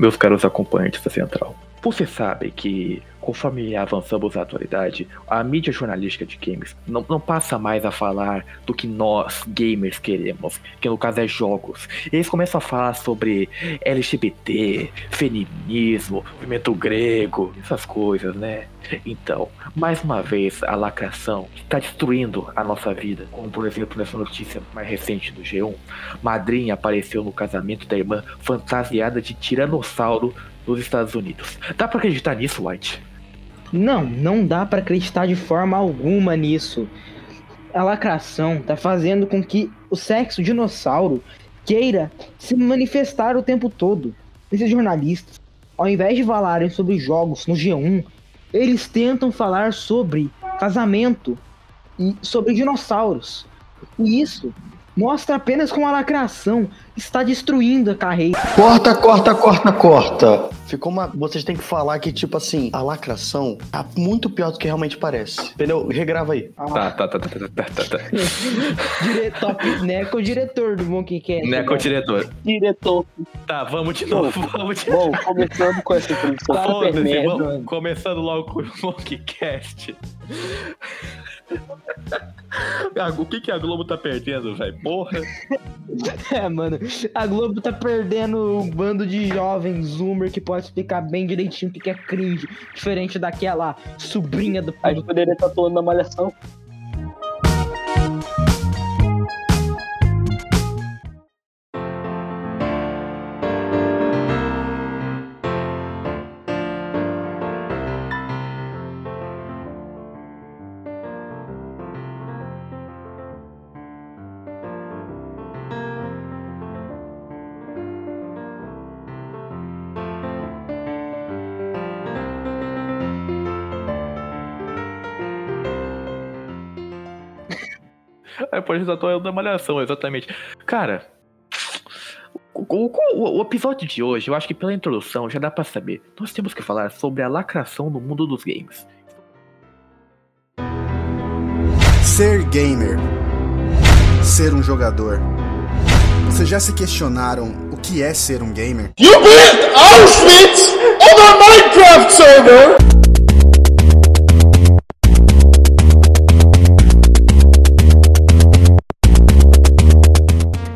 meus caros acompanhantes da Central. Você sabe que, conforme avançamos na atualidade, a mídia jornalística de games não, não, passa mais a falar do que nós, gamers, queremos, que no caso é jogos. Eles começam a falar sobre LGBT, feminismo, movimento grego, essas coisas, né? Então, mais uma vez, a lacração está destruindo a nossa vida. Como, por exemplo, nessa notícia mais recente do G1, madrinha apareceu no casamento da irmã fantasiada de tiranossauro nos Estados Unidos. Dá para acreditar nisso, White? Não, não dá para acreditar de forma alguma nisso. A lacração tá fazendo com que o sexo dinossauro queira se manifestar o tempo todo. Esses jornalistas, ao invés de falarem sobre jogos no G1, eles tentam falar sobre casamento e sobre dinossauros. E isso mostra apenas como a lacração está destruindo a carreira. Corta, corta, corta, corta. Ficou uma. Vocês têm que falar que, tipo assim, a lacração tá muito pior do que realmente parece. Entendeu? Regrava aí. Ah. Tá, tá, tá, tá, tá, tá, tá. diretor, Neco, diretor do Monkey Cast. Neco, diretor. Diretor. Tá, vamos de novo. Vamos de Bom, começando com essa introdução. Tá, vamos, começando logo com o Monkey Cast. o que, que a Globo tá perdendo, velho? Porra. É, mano. A Globo tá perdendo um bando de jovens zoomer que pode explicar bem direitinho o que, que é cringe. Diferente daquela sobrinha do. A gente poderia estar atuando na malhação. Aí pode estar atuando na malhação, exatamente. Cara, o, o, o, episódio de hoje, eu acho que pela introdução já dá pra saber. Nós temos que falar sobre a lacração no mundo dos games. Ser gamer. Ser um jogador. Vocês já se questionaram o que é ser um gamer? You built Auschwitz on a Minecraft server!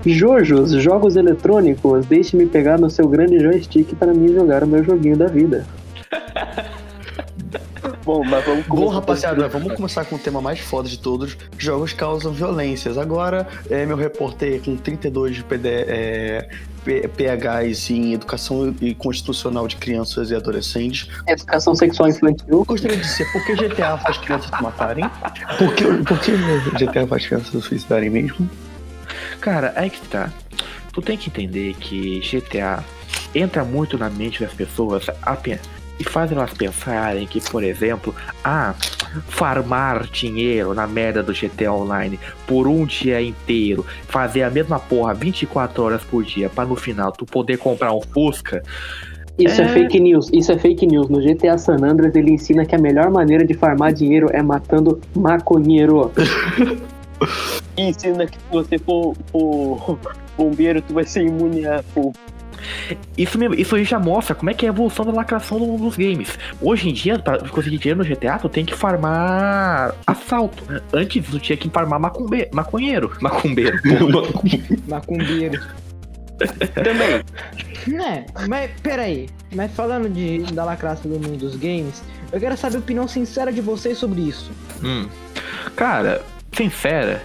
Jojos, jogos eletrônicos, deixe-me pegar no seu grande joystick para mim jogar o meu joguinho da vida. Bom, mas vamos Bom, rapaziada, vamos começar com o tema mais foda de todos. Jogos causam violências. Agora, é, meu repórter com 32 de PD, é, PHs em Educação e Constitucional de Crianças e Adolescentes. Educação Sexual Infantil. Eu gostaria de dizer por que GTA faz crianças se matarem? Por que, por que GTA faz crianças se suicidarem mesmo? Cara, aí que tá. Tu tem que entender que GTA entra muito na mente das pessoas e faz elas pensarem que, por exemplo, ah, farmar dinheiro na merda do GTA Online por um dia inteiro, fazer a mesma porra 24 horas por dia, para no final tu poder comprar um Fusca. Isso é... é... fake news, isso é fake news. No GTA San Andreas ele ensina que a melhor maneira de farmar dinheiro é matando maconheiro. E ensina que se você for, for bombeiro, tu vai ser imune a fogo. Isso mesmo, isso aí já mostra como é que é a evolução da lacração dos games. Hoje em dia, para conseguir dinheiro no GTA, tu tem que farmar assalto. Antes tu tinha que farmar macumbe... maconheiro. Macumbeiro. Macumbeiro. Também. É, mas peraí. Mas falando de, da lacração do mundo dos games, eu quero saber a opinião sincera de vocês sobre isso. Hum. Cara, sincera.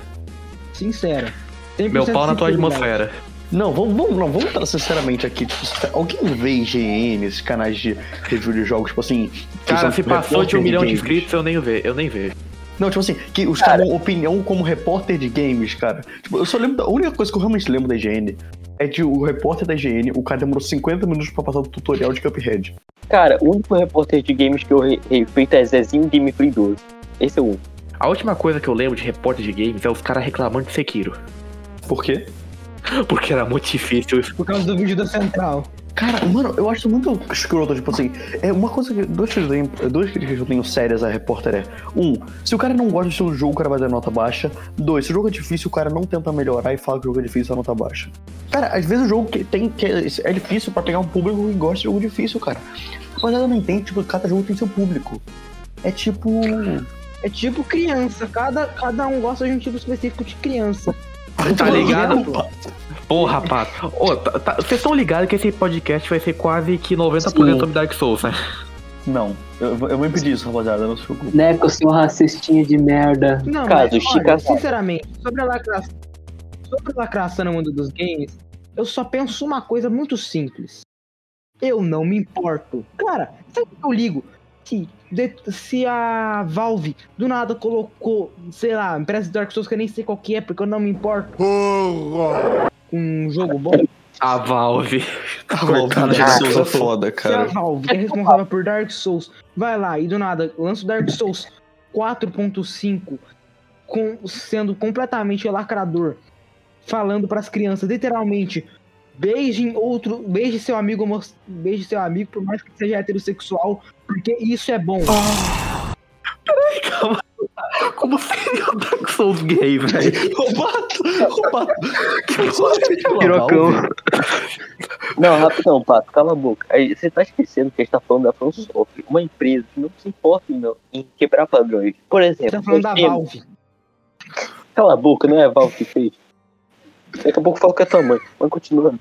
Sincera. Meu pau na tua atmosfera. Não, vamos, vamos, não, vamos falar sinceramente aqui. Tipo, alguém vê IGN, esses canais de review de jogos, tipo assim. Cara, se passou de um milhão de inscritos, eu nem vejo, eu nem vejo. Não, tipo assim, que os caras dão opinião como repórter de games, cara. Tipo, eu só lembro. Da, a única coisa que eu realmente lembro da IGN é de o repórter da IGN, o cara demorou 50 minutos pra passar o tutorial de Cuphead. Cara, o único repórter de games que eu respeito é Zezinho Game Free 12. Esse é o único. A última coisa que eu lembro de repórter de games é os caras reclamando de Sekiro. Por quê? Porque era muito difícil. Por causa do vídeo da central. Cara, mano, eu acho muito escroto, tipo assim, é uma coisa que. Duas, críticas- duas críticas que eu tenho sérias a repórter é: um, se o cara não gosta do estilo do jogo, o cara vai dar nota baixa. Dois, se o jogo é difícil, o cara não tenta melhorar e fala que o jogo é difícil, a nota baixa. Cara, às vezes o jogo que tem, que é, é difícil pra pegar um público que gosta de jogo difícil, cara. Rapaziada, não entende, tipo, cada jogo tem seu público. É tipo. É tipo criança, cada, cada um gosta de um tipo específico de criança. Tá ligado? Exemplo, Porra, Pato. Ô, tá- tá- Vocês estão ligados que esse podcast vai ser quase que 90% Sim. sobre Dark Souls, né? Não, eu, eu vou impedir isso, rapaziada, não se preocupe. Neco, seu racistinha de merda. Não, Caso mas, olha, sinceramente, sobre a lacração, sobre a lacração no mundo dos games, eu só penso uma coisa muito simples. Eu não me importo. Cara, sabe o que eu ligo? Se, de- se a Valve do nada colocou, sei lá, empresa de Dark Souls que eu nem sei qual que é, porque eu não me importo com um jogo bom. A Valve. A Valve Dark de Souls é foda, Se a cara. Valve, que é responsável por Dark Souls, vai lá e do nada lança o Dark Souls 4.5 com, sendo completamente lacrador, falando pras crianças, literalmente, beijem outro, beije seu amigo, beije seu amigo, por mais que seja heterossexual, porque isso é bom. Como seria o Dark Souls gay, velho? Ô, Pato! Que coisa de Pirocão. Não, rapidão, Pato, cala a boca. Aí, você tá esquecendo que a gente tá falando da From Software, uma empresa que não se importa não, em quebrar padrões. Por Você exemplo, tá falando da Valve. Cala a boca, não é a Valve que fez. Daqui a pouco fala com a tua mãe. Mas continuando.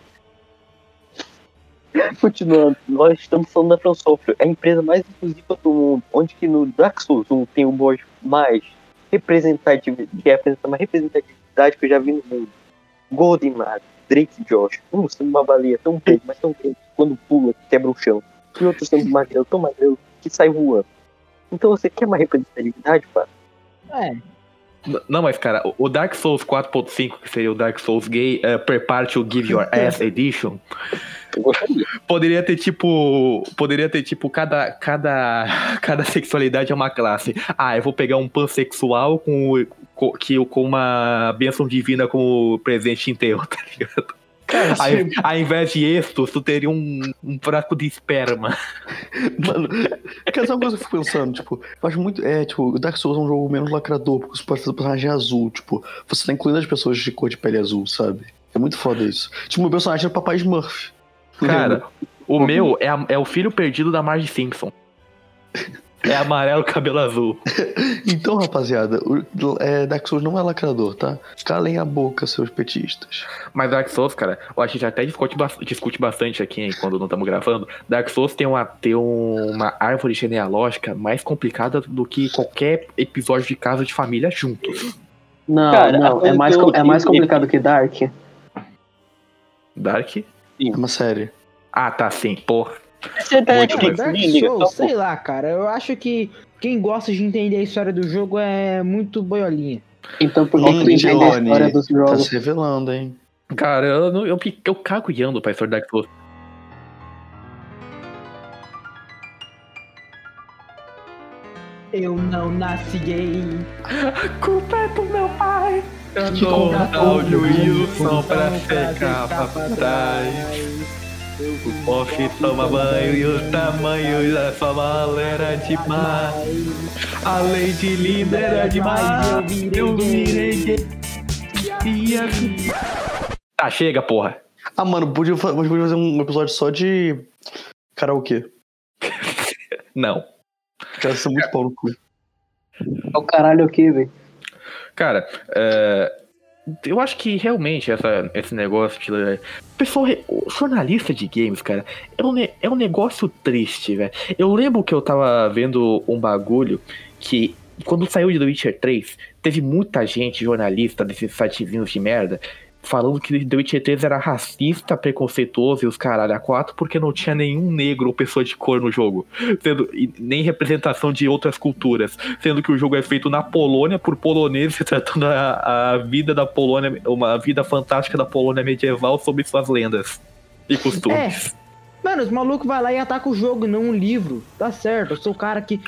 Continuando, nós estamos falando da From Software, a empresa mais inclusiva do mundo, onde que no Dark Souls 1 tem o boss mais representativo, que representa mais representatividade que eu já vi no mundo. Golden Mario, Drake Josh, um sendo uma baleia tão grande, mas tão grande, que quando pula, quebra o chão. E outro sendo magrelo, tão magrelo, que sai voando. Então você quer uma representatividade, pá? É, Não, mas cara, o- Dark Souls 4.5, que seria o Dark Souls gay, uh, Prepare to Give Your Ass Edition, poderia ter tipo. Poderia ter tipo, cada, cada, cada sexualidade é uma classe. Ah, eu vou pegar um pansexual com, com, que, com uma bênção divina como presente de enterro, tá ligado? Cara, Aí, ao invés de estos, tu teria um, um fraco de esperma. mano, essa é uma coisa que eu fico pensando, tipo, eu acho muito. É, tipo, o Dark Souls é um jogo menos lacrador, porque você pode fazer personagem azul, tipo, você tá incluindo as pessoas de cor de pele azul, sabe? É muito foda isso. Tipo, meu personagem é o Papai Smurf. Cara, o meu é, a- é o filho perdido da Marge Simpson. É amarelo, cabelo azul. Então, rapaziada, o, é, Dark Souls não é lacrador, tá? Calem a boca, seus petistas. Mas Dark Souls, cara, eu acho que já até discute, discute bastante aqui hein, quando não estamos gravando. Dark Souls tem, uma, tem uma árvore genealógica mais complicada do que qualquer episódio de casa de família juntos. Não, Cara, a não, é coisa mais, é mais complicado que Dark. Dark? É uma série. Ah, tá, sim, porra. Você tá Netflix, tá bom. sei lá, cara, eu acho que quem gosta de entender a história do jogo é muito boiolinha. Então por que Hum, que entende a história dos Tá jogos? se revelando, hein? Cara, eu, não- eu, eu cago e ando pra história Souls. Eu não nasci gay. Culpa é do meu pai. Eu não dá o tudo, Wilson pra pra ficar pra pra trás. O poste toma banho e o tamanho da sua mala era demais. A Lady Linda era demais. Eu virei gay. Assim. Tá, chega, porra. Ah, mano, podia, podia fazer um episódio só de karaokê. Não. Cara, isso é muito pau no cu. É o caralho o que, velho? Cara, é, eu acho que realmente essa, esse negócio de. Pessoal, re- o jornalista de games, cara, é um, é um negócio triste, velho. Eu lembro que eu tava vendo um bagulho que. Quando saiu de The Witcher 3, teve muita gente, jornalista desses sitezinhos de merda, falando que The Witcher 3 era racista, preconceituoso e os caralho a quatro, porque não tinha nenhum negro ou pessoa de cor no jogo. Sendo, nem representação de outras culturas sendo que o jogo é feito na Polônia por poloneses, tratando a, a vida da Polônia, uma vida fantástica da Polônia medieval sobre suas lendas e costumes. Mano, os malucos vai lá e ataca o jogo não um livro. Tá certo, eu sou o cara que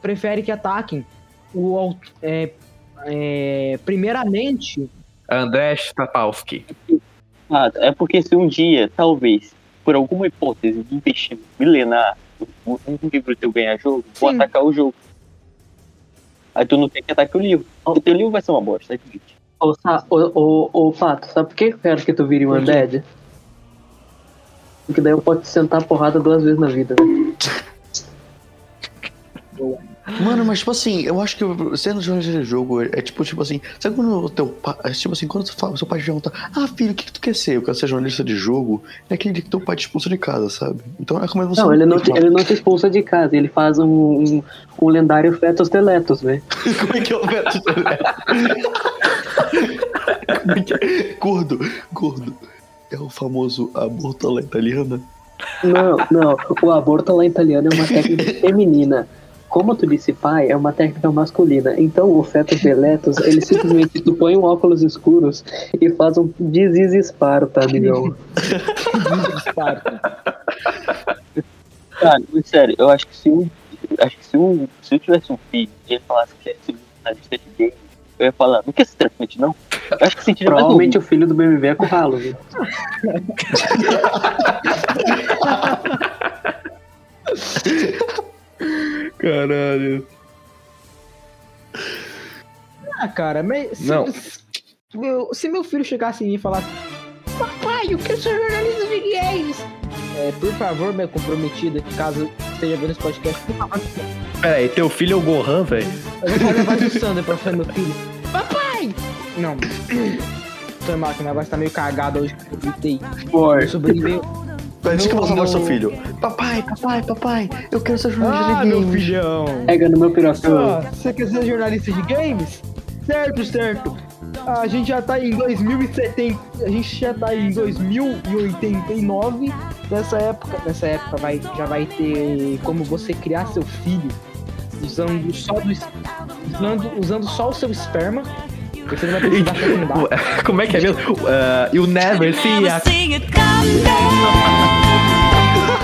prefere que ataquem o é, é, primeiramente André Stapalski. Ah, é porque se um dia, talvez, por alguma hipótese de investimento milenar, um livro teu ganhar jogo, vou Sim. atacar o jogo. Aí tu não tem que atacar o livro. O teu livro vai ser uma bosta, acredite. Ô, Sa- ô, ô, ô, Pato, sabe por que eu quero que tu vire um undead? Porque daí eu posso te sentar a porrada duas vezes na vida, velho. Mano, mas tipo assim, eu acho que sendo jornalista de jogo é tipo, tipo assim, sabe quando o teu pai, é tipo assim, quando tu fala, seu pai te pergunta, ah filho, o que, que tu quer ser? Eu quero ser jornalista de jogo, é aquele dia que teu pai te expulsa de casa, sabe? Então é como você. Não, ele não, te, ele não te expulsa de casa, ele faz um, um, um lendário fetos teletos, velho. Como é que é o Beto? Como é é? Gordo, gordo. É o famoso aborto à italiana. Não, não, o aborto lá italiano é uma técnica feminina. Como tu disse pai, é uma técnica masculina. Então o fetos teletos, ele simplesmente tu põe um óculos escuros e faz um desesparta, amigão. Cara, mas sério, eu acho que se um. Acho que se um. Se eu tivesse um filho e ele falasse que ser jornalista de game, eu ia falar, não quer ser traficante, não? Eu acho que sentiria mais Provavelmente o filho do BMW é curralo, viu? Caralho. Ah, cara, mas. se- Não. Se, meu, se meu filho chegasse em mim e falasse: Papai, eu quero ser jornalista de games. É, por favor, minha comprometida, caso esteja vendo esse podcast, por favor, Pera aí, teu filho é o Gohan, velho? eu vou voz do Sander pra falar meu filho. Papai! Não. Foi mal, que o negócio tá meio cagado hoje que eu gritei. Meu sobrinho veio. Deixa que eu Não, do seu filho. Papai, papai, papai, eu quero ser jornalista Ah, de meu games. filhão! Pega no meu pirocão. Ah, você quer ser jornalista de games? Certo, certo. A gente já tá em 2070. A gente já tá em 2089. Nessa época, nessa época vai, já vai ter como você criar seu filho usando só do usando, usando só o seu esperma. Você não vai precisar fecundar. Como é que é mesmo? Uh, you never see a...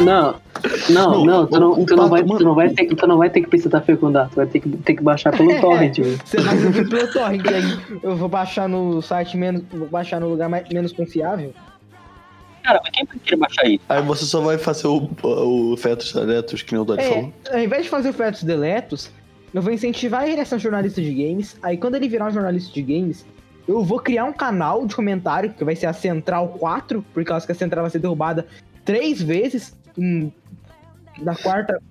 Não, não, não, tu não, tu não, vai, tu não vai ter, tu não vai ter que precisar fecundar, tu vai ter que, ter que baixar pelo É. torrent, velho. Você vai ver pelo torrent aí. Eu vou baixar no site menos. Vou baixar no lugar mais, menos confiável. Cara, mas quem vai querer baixar isso? Aí você só vai fazer o, o fetos netos, que nem o Dori falou. É, ao invés de fazer o Fetos Deletos, eu vou incentivar ele a ser um jornalista de games. Aí quando ele virar um jornalista de games, eu vou criar um canal de comentário, que vai ser a Central 4, por causa que a Central vai ser derrubada três vezes. em- na quarta.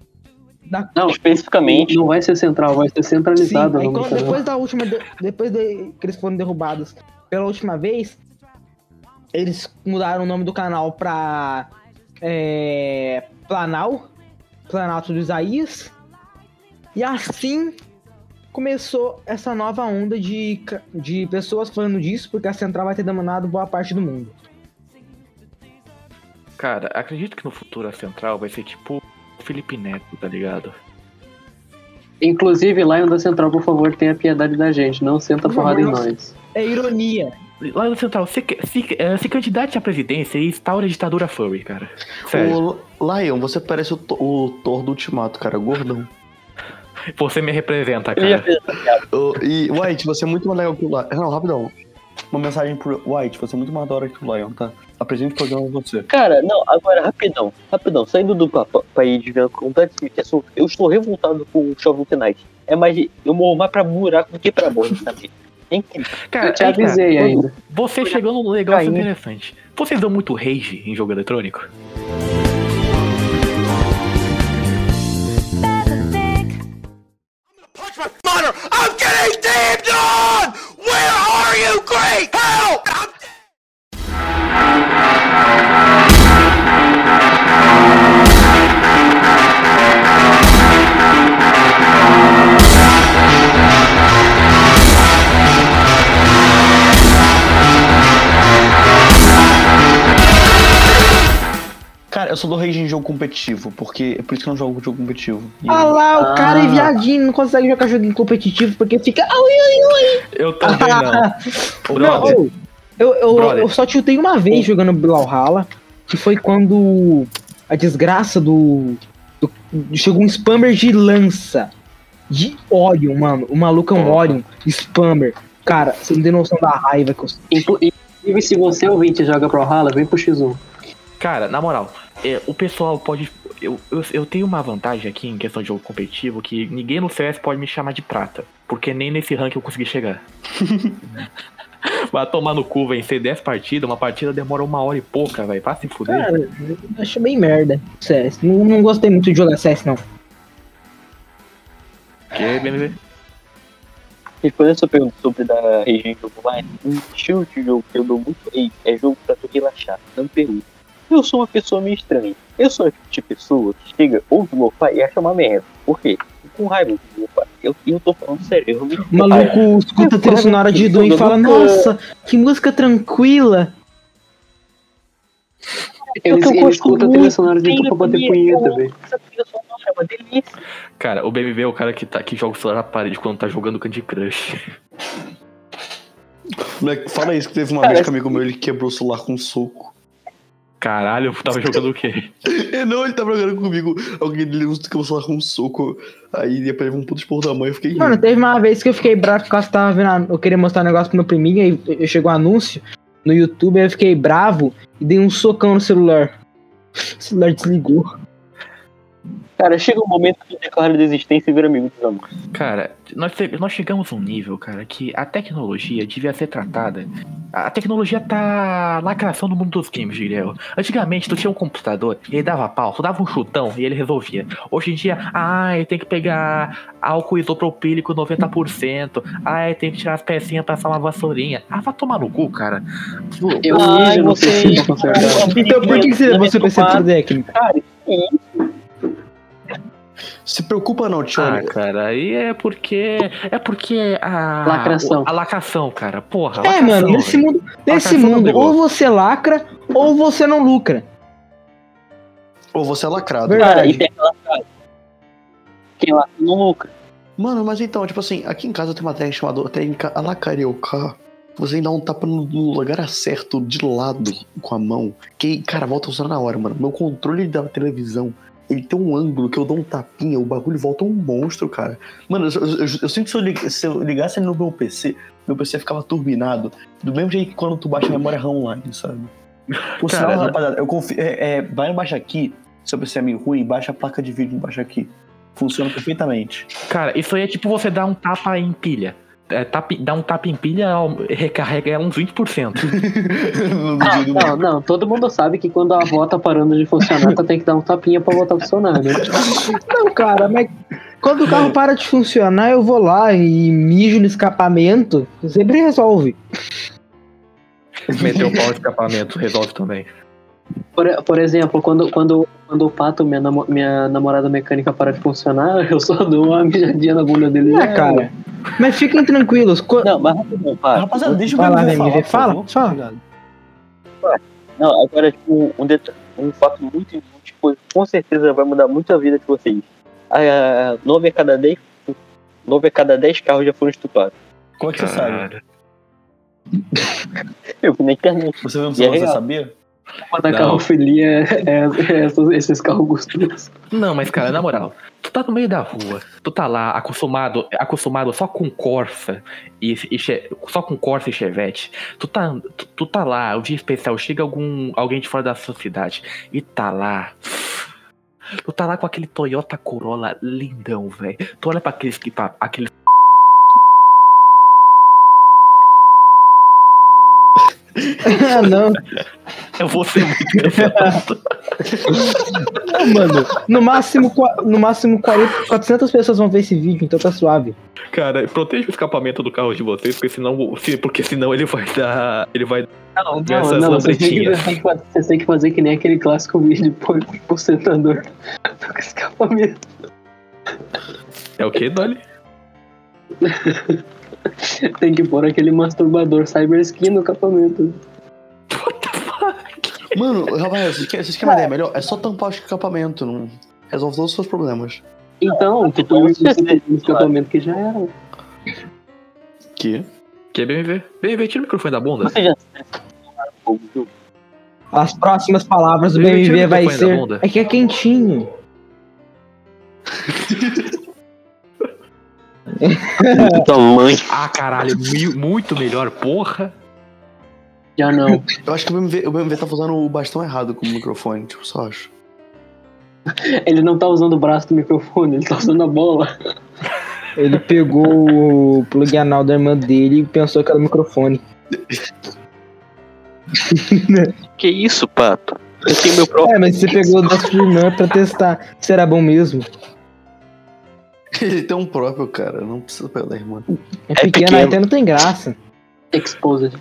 Na, Não, Especificamente, não vai ser central, vai ser centralizado. quando- depois da última. de- depois de, que eles foram derrubados pela última vez, eles mudaram o nome do canal pra. É, Planal. Planalto do Isaías. E assim começou essa nova onda de, de pessoas falando disso, porque a Central vai ter dominado boa parte do mundo. Cara, acredito que no futuro a central vai ser tipo o Felipe Neto, tá ligado? Inclusive, Lion da Central, por favor, tenha piedade da gente, não senta Por porrada em nós. É ironia. Lá no Central, se, se, eh, se candidate à presidência e instaura a ditadura furry, cara. Sério. O Lion, você parece o, o Thor do Ultimato, cara, gordão. Você me representa, cara. Ô, e, White, você é muito mais legal que o Lion. Não, rapidão. Uma mensagem pro White, você é muito mais da hora que o Lion, tá? Apresente o programa você. Cara, não, agora, rapidão, rapidão, saindo do papo ir desviando completamente assunto, eu estou revoltado com o Shovel Knight. É mais, de- eu morro mais pra buraco do que pra borda, sabe? É incrível. Cara, Eu te aí, cara, avisei ainda. Você chegou num negócio Caindo. interessante. Vocês dão muito rage em jogo eletrônico? at damn! Where are you, Great Help! I'm! Eu só dou rage em jogo competitivo, porque é por isso que eu não jogo jogo competitivo. E- Ah lá, o Ah. cara é viadinho, não consegue jogar joguinho competitivo porque fica. Ai, ai, Eu também não. Não, eu, eu, eu só tiltei uma vez jogando Brawlhalla, que foi quando a desgraça do, do- Chegou um spammer de lança. De Orion, mano. O maluco é um. Orion, spammer. Cara, você não tem noção da raiva que eu Inclu- Inclusive, se você ouvinte joga Rala, vem pro X1. Cara, na moral, é, o pessoal pode. Eu, eu, eu tenho uma vantagem aqui em questão de jogo competitivo que ninguém no CS pode me chamar de prata. Porque nem nesse rank eu consegui chegar. Vai tomar no cu, vencer 10 partidas, uma partida demora uma hora e pouca, velho. Vai se fuder. Cara, eu acho bem merda. CS. Não, não gostei muito de jogar CS, não. Que, BMV? Respondendo a sua pergunta sobre da região de jogo online, um estilo de jogo que eu dou muito rei é jogo pra tu relaxar. Não pergunta. Eu sou uma pessoa meio estranha. Eu sou a tipo de pessoa que chega, ouve o lo-fi e acha uma merda. Por quê? Com raiva do lo-fi. Eu, eu tô falando sério. Eu O maluco escuta a trilha sonora de Doom e fala, nossa, que música tranquila. Eles, eu gosto escutam a trilha sonora de tudo pra bater punheta, velho. É. Cara, o BMV é o cara que, tá, que joga o celular na parede quando tá jogando Candy Crush. Moleque, fala isso que teve uma Cara, vez que um amigo meu ele quebrou o celular com um soco. Caralho, eu tava jogando o quê? É, não, ele tava jogando comigo. Alguém dele quebrou o celular com um soco. Aí depois um puto esporro da mãe. Eu fiquei rindo. Mano, teve uma vez que eu fiquei bravo por causa que tava vendo. a- Eu queria mostrar um negócio pro meu priminho, aí eu- chegou um anúncio no YouTube, aí eu fiquei bravo e dei um socão no celular. O celular desligou. Cara, chega um momento que tu declara desistência e vira amigo dos amigos. Cara, nós, nós chegamos a um nível, cara, que a tecnologia devia ser tratada. A tecnologia tá lacração no mundo dos games, diria eu. Antigamente, tu tinha um computador, ele dava pau, tu dava um chutão e ele resolvia. Hoje em dia, ai, tem que pegar álcool isopropílico 90%. Ai, tem que tirar as pecinhas pra passar uma vassourinha. Ah, vai tomar no cu, cara. Tu- Eu Ai, você- PC pra consertar. Então por que, que você seu PC pro técnico? Cara, que Se preocupa não, tio. Ah, cara, aí é porque. É porque a. Lacração. A lacração, cara. Porra. É, lacração, mano, nesse velho. mundo, nesse Lacração mundo, ou você lacra, ou você não lucra. Ou você é lacrado. Verdade. Cara, e tem frase. Quem lá não lucra. Mano, mas então, tipo assim, aqui em casa tem uma técnica chamada técnica alacarioca. Você dá um tapa no, lugar certo, de lado, com a mão. Que, cara, volta a funcionar na hora, mano. Meu controle da televisão, ele tem um ângulo que eu dou um tapinha, o bagulho volta um monstro, cara. Mano, eu, eu- eu- sinto que se eu, lig- se eu ligasse ele no meu PC, meu PC ficava turbinado. Do mesmo jeito que quando tu baixa a memória RAM online, sabe? Por Cara, sinal, rapaziada, eu confio. É, é, vai embaixo aqui, seu PC é meio ruim, baixa a placa de vídeo embaixo aqui. Funciona perfeitamente. Cara, isso aí é tipo você dar um tapa em pilha. É, tapa, dar um tapa em pilha, recarrega uns 20%. No Não, não, não, todo mundo sabe que quando a avó tá parando de funcionar, tu tem que dar um tapinha pra voltar a funcionar, né? Não, cara, mas quando o carro para de funcionar, eu vou lá e mijo no escapamento, sempre resolve. Meter o pau no escapamento, resolve também. Por, por exemplo, quando, quando, quando o pato, minha, namo- minha namorada mecânica, para de funcionar, eu só dou uma mijadinha na bunda dele. É, cara. Mas fiquem tranquilos. co- Não, mas rapidão, para. Rapaziada, deixa eu falar, fala, favor. fala. Obrigado. Não, agora, tipo, um, um fato muito inútil, tipo, com certeza vai mudar muito a vida de vocês. A, 9 a cada 10 9 a cada 10 carros já foram estuprados. Como é que você sabe? Cara, Eu vi na internet. Você E é você sabia? Uma da Não. carrofilia é, é- é esses carros gostosos. Não, mas cara, na moral, tu tá no meio da rua, tu tá lá acostumado, acostumado só com Corsa e, e só com Corsa e Chevette. Tu tá, tu, tu tá lá, o dia especial chega algum alguém de fora da sua cidade e tá lá. Tu tá lá com aquele Toyota Corolla lindão, velho. Tu olha pra aqueles que tá, Ah, não. eu vou ser muito cancelado. Não, mano. No máximo, no máximo 40, 400 pessoas vão ver esse vídeo, então tá suave. Cara, proteja o escapamento do carro de vocês, porque senão, se- porque senão ele vai dar, ele vai Não, Ver essas não, você tem, que, lambretinhas. você tem que fazer- que nem aquele clássico vídeo por, por sentador do escapamento. é o que, Dolly? Tem que pôr aquele masturbador cyber skin no escapamento. Mano, rapaz, vocês querem, uma ideia melhor? É só tampar o escapamento, não resolve todos os seus problemas. Então, tu põe isso no escapamento que já era. Que? Que é BMW? BMW, tira o microfone da bunda. Você já? As próximas palavras do BMV o vai ser. É que é quentinho. Tua mãe. Ah, caralho, muito melhor, porra. Já não. Eu acho que o BMV, o BMV tá usando o bastão errado como microfone, tipo, só acho. Ele não tá usando o braço do microfone, ele tá usando a bola. Ele pegou o plug anal da irmã dele e pensou que era o microfone. Que isso, pato? Eu tenho meu próprio. É, mas você pegou da sua irmã pra testar se era bom mesmo. Ele tem um próprio, cara, não precisa pegar da irmã. É pequeno, pequeno. até não tem graça. Exposed.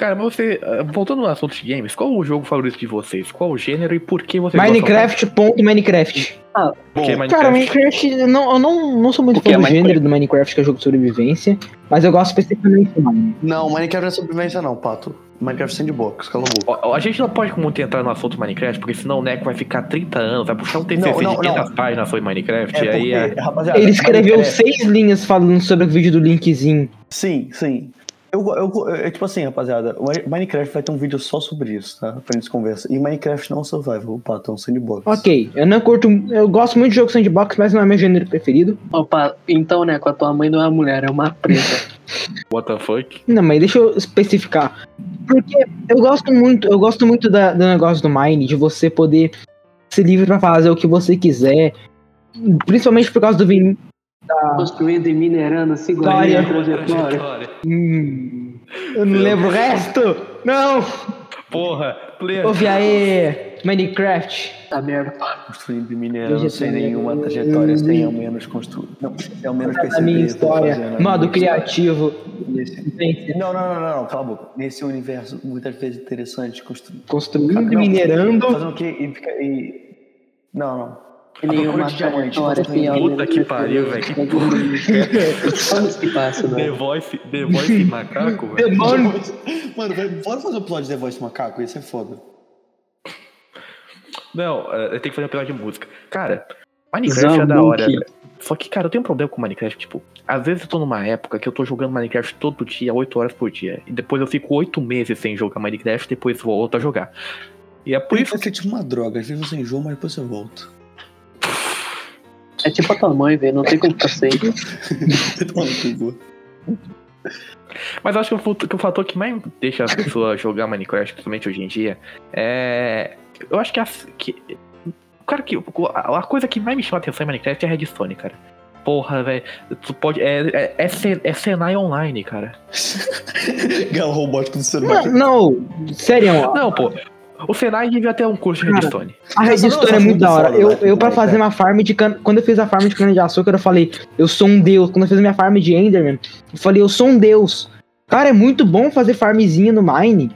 Cara, mas você, ah, voltando no assunto de games, qual o jogo favorito de vocês? Qual o gênero e por que vocês Minecraft, ponto Minecraft. gostam? Porque Minecraft. Cara, Minecraft, eu não, eu não, não sou muito Porque fã do Minecraft. gênero do Minecraft, que é jogo de sobrevivência, mas eu gosto especificamente do Minecraft. Não, Minecraft não é sobrevivência não, pato. Minecraft Sandbox, cala a boca. Ó, A gente não pode muito entrar no assunto Minecraft, porque senão o Neco vai ficar 30 anos, vai puxar um TCC Não, não, de 500 não. páginas sobre Minecraft, É e aí é... rapaziada, Ele escreveu Minecraft- seis linhas falando sobre o vídeo do Linkzinho. Sim, sim. Eu, go- eu, go- é tipo assim, rapaziada, Minecraft vai ter um vídeo só sobre isso, tá? Pra gente conversa. E Minecraft não é um survival, o pato, é um sandbox. Ok, eu não curto. Eu gosto muito de jogo sandbox, mas não é meu gênero preferido. Opa, então, né, com a tua mãe não é uma mulher, é uma preta. What the fuck? Não, mas deixa eu especificar. Porque eu gosto muito, eu gosto muito da- do negócio do Mine, de você poder ser livre pra fazer o que você quiser. Principalmente por causa do Vin. Construindo e minerando, segurando História. a trajetória. Hum, eu não lembro o resto! Não! Porra, player. Ouve aí, Minecraft. Tá merda. Construindo e minerando sem nenhuma trajetória, sem ao menos construir. Não, sem ao menos A perceber. minha história, modo a minha criativo. história. Nesse- Nesse- Não, não, não, não, não, cala a boca. Nesse universo, muitas vezes interessante construir. Construindo e minerando. Fazendo o quê? E fica. E... Não, não. Nenhuma diamante. trajetória construindo- fiel. Puta que pariu, velho. Que Anos que passam, The né? Voice, The Voice macaco, velho. Mano, bora fazer o plot de The Voice Macaco, isso é foda. Não, é, eu tenho que fazer um episódio de música. Cara, Minecraft é da hora. Velho. Só que, cara, eu tenho um problema com Minecraft, tipo, às vezes eu tô numa época que eu tô jogando Minecraft todo dia, 8 horas por dia. E depois eu fico 8 meses sem jogar Minecraft, depois volto a jogar. E é por isso que é tipo uma droga, às vezes você enjoa, mas depois você volta. É tipo a tua mãe, velho. Não tem como ficar sem. Mas acho que o, fut- que o fator que mais deixa as pessoas jogar Minecraft, principalmente hoje em dia, é. Eu acho que a. Que, cara que. A a coisa que mais me chama a atenção em Minecraft é a Redstone, cara. Porra, velho. Tu pode. É, é, é, é Senai online, cara. Galo robótico do ser Não, não, sério, Não, pô. O Senai devia ter um curso de Redstone. a redstone é muito da hora. Eu, eu pra fazer uma farm de cana... Quando eu fiz a farm de cana de açúcar, eu falei, eu sou um deus. Quando eu fiz a minha farm de Enderman, eu falei, eu sou um deus. Cara, é muito bom fazer farmzinha no Mine.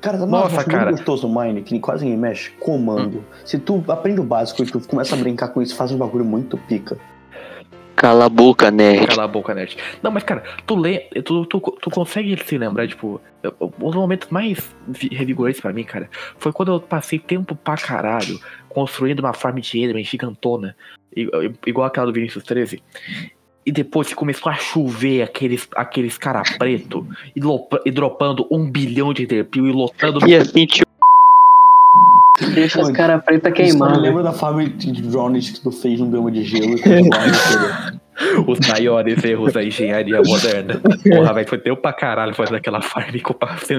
Cara, tá Nossa, Nossa, cara. muito gostoso no Mine, que quase ninguém mexe. Comando. Se tu aprende o básico e tu começa a brincar com isso, faz um bagulho muito pica. Cala a boca, nerd. Cala a boca, nerd. Não, mas, cara, tu lê. Tu, tu, tu consegue se lembrar, tipo. Um dos momentos mais vi- revigorantes pra mim, cara, foi quando eu passei tempo pra caralho construindo uma farm de Enderman gigantona, igual aquela do Vinicius 13. E depois que começou a chover aqueles, aqueles cara preto e, dropando um bilhão de Enderpeel e lotando. E assim, tipo, Deixa os caras preta queimar, eu né? lembro da farm de drones que tu fez no bioma de gelo e Os maiores erros da engenharia moderna. Porra, velho, foi teu pra caralho fazer aquela farm com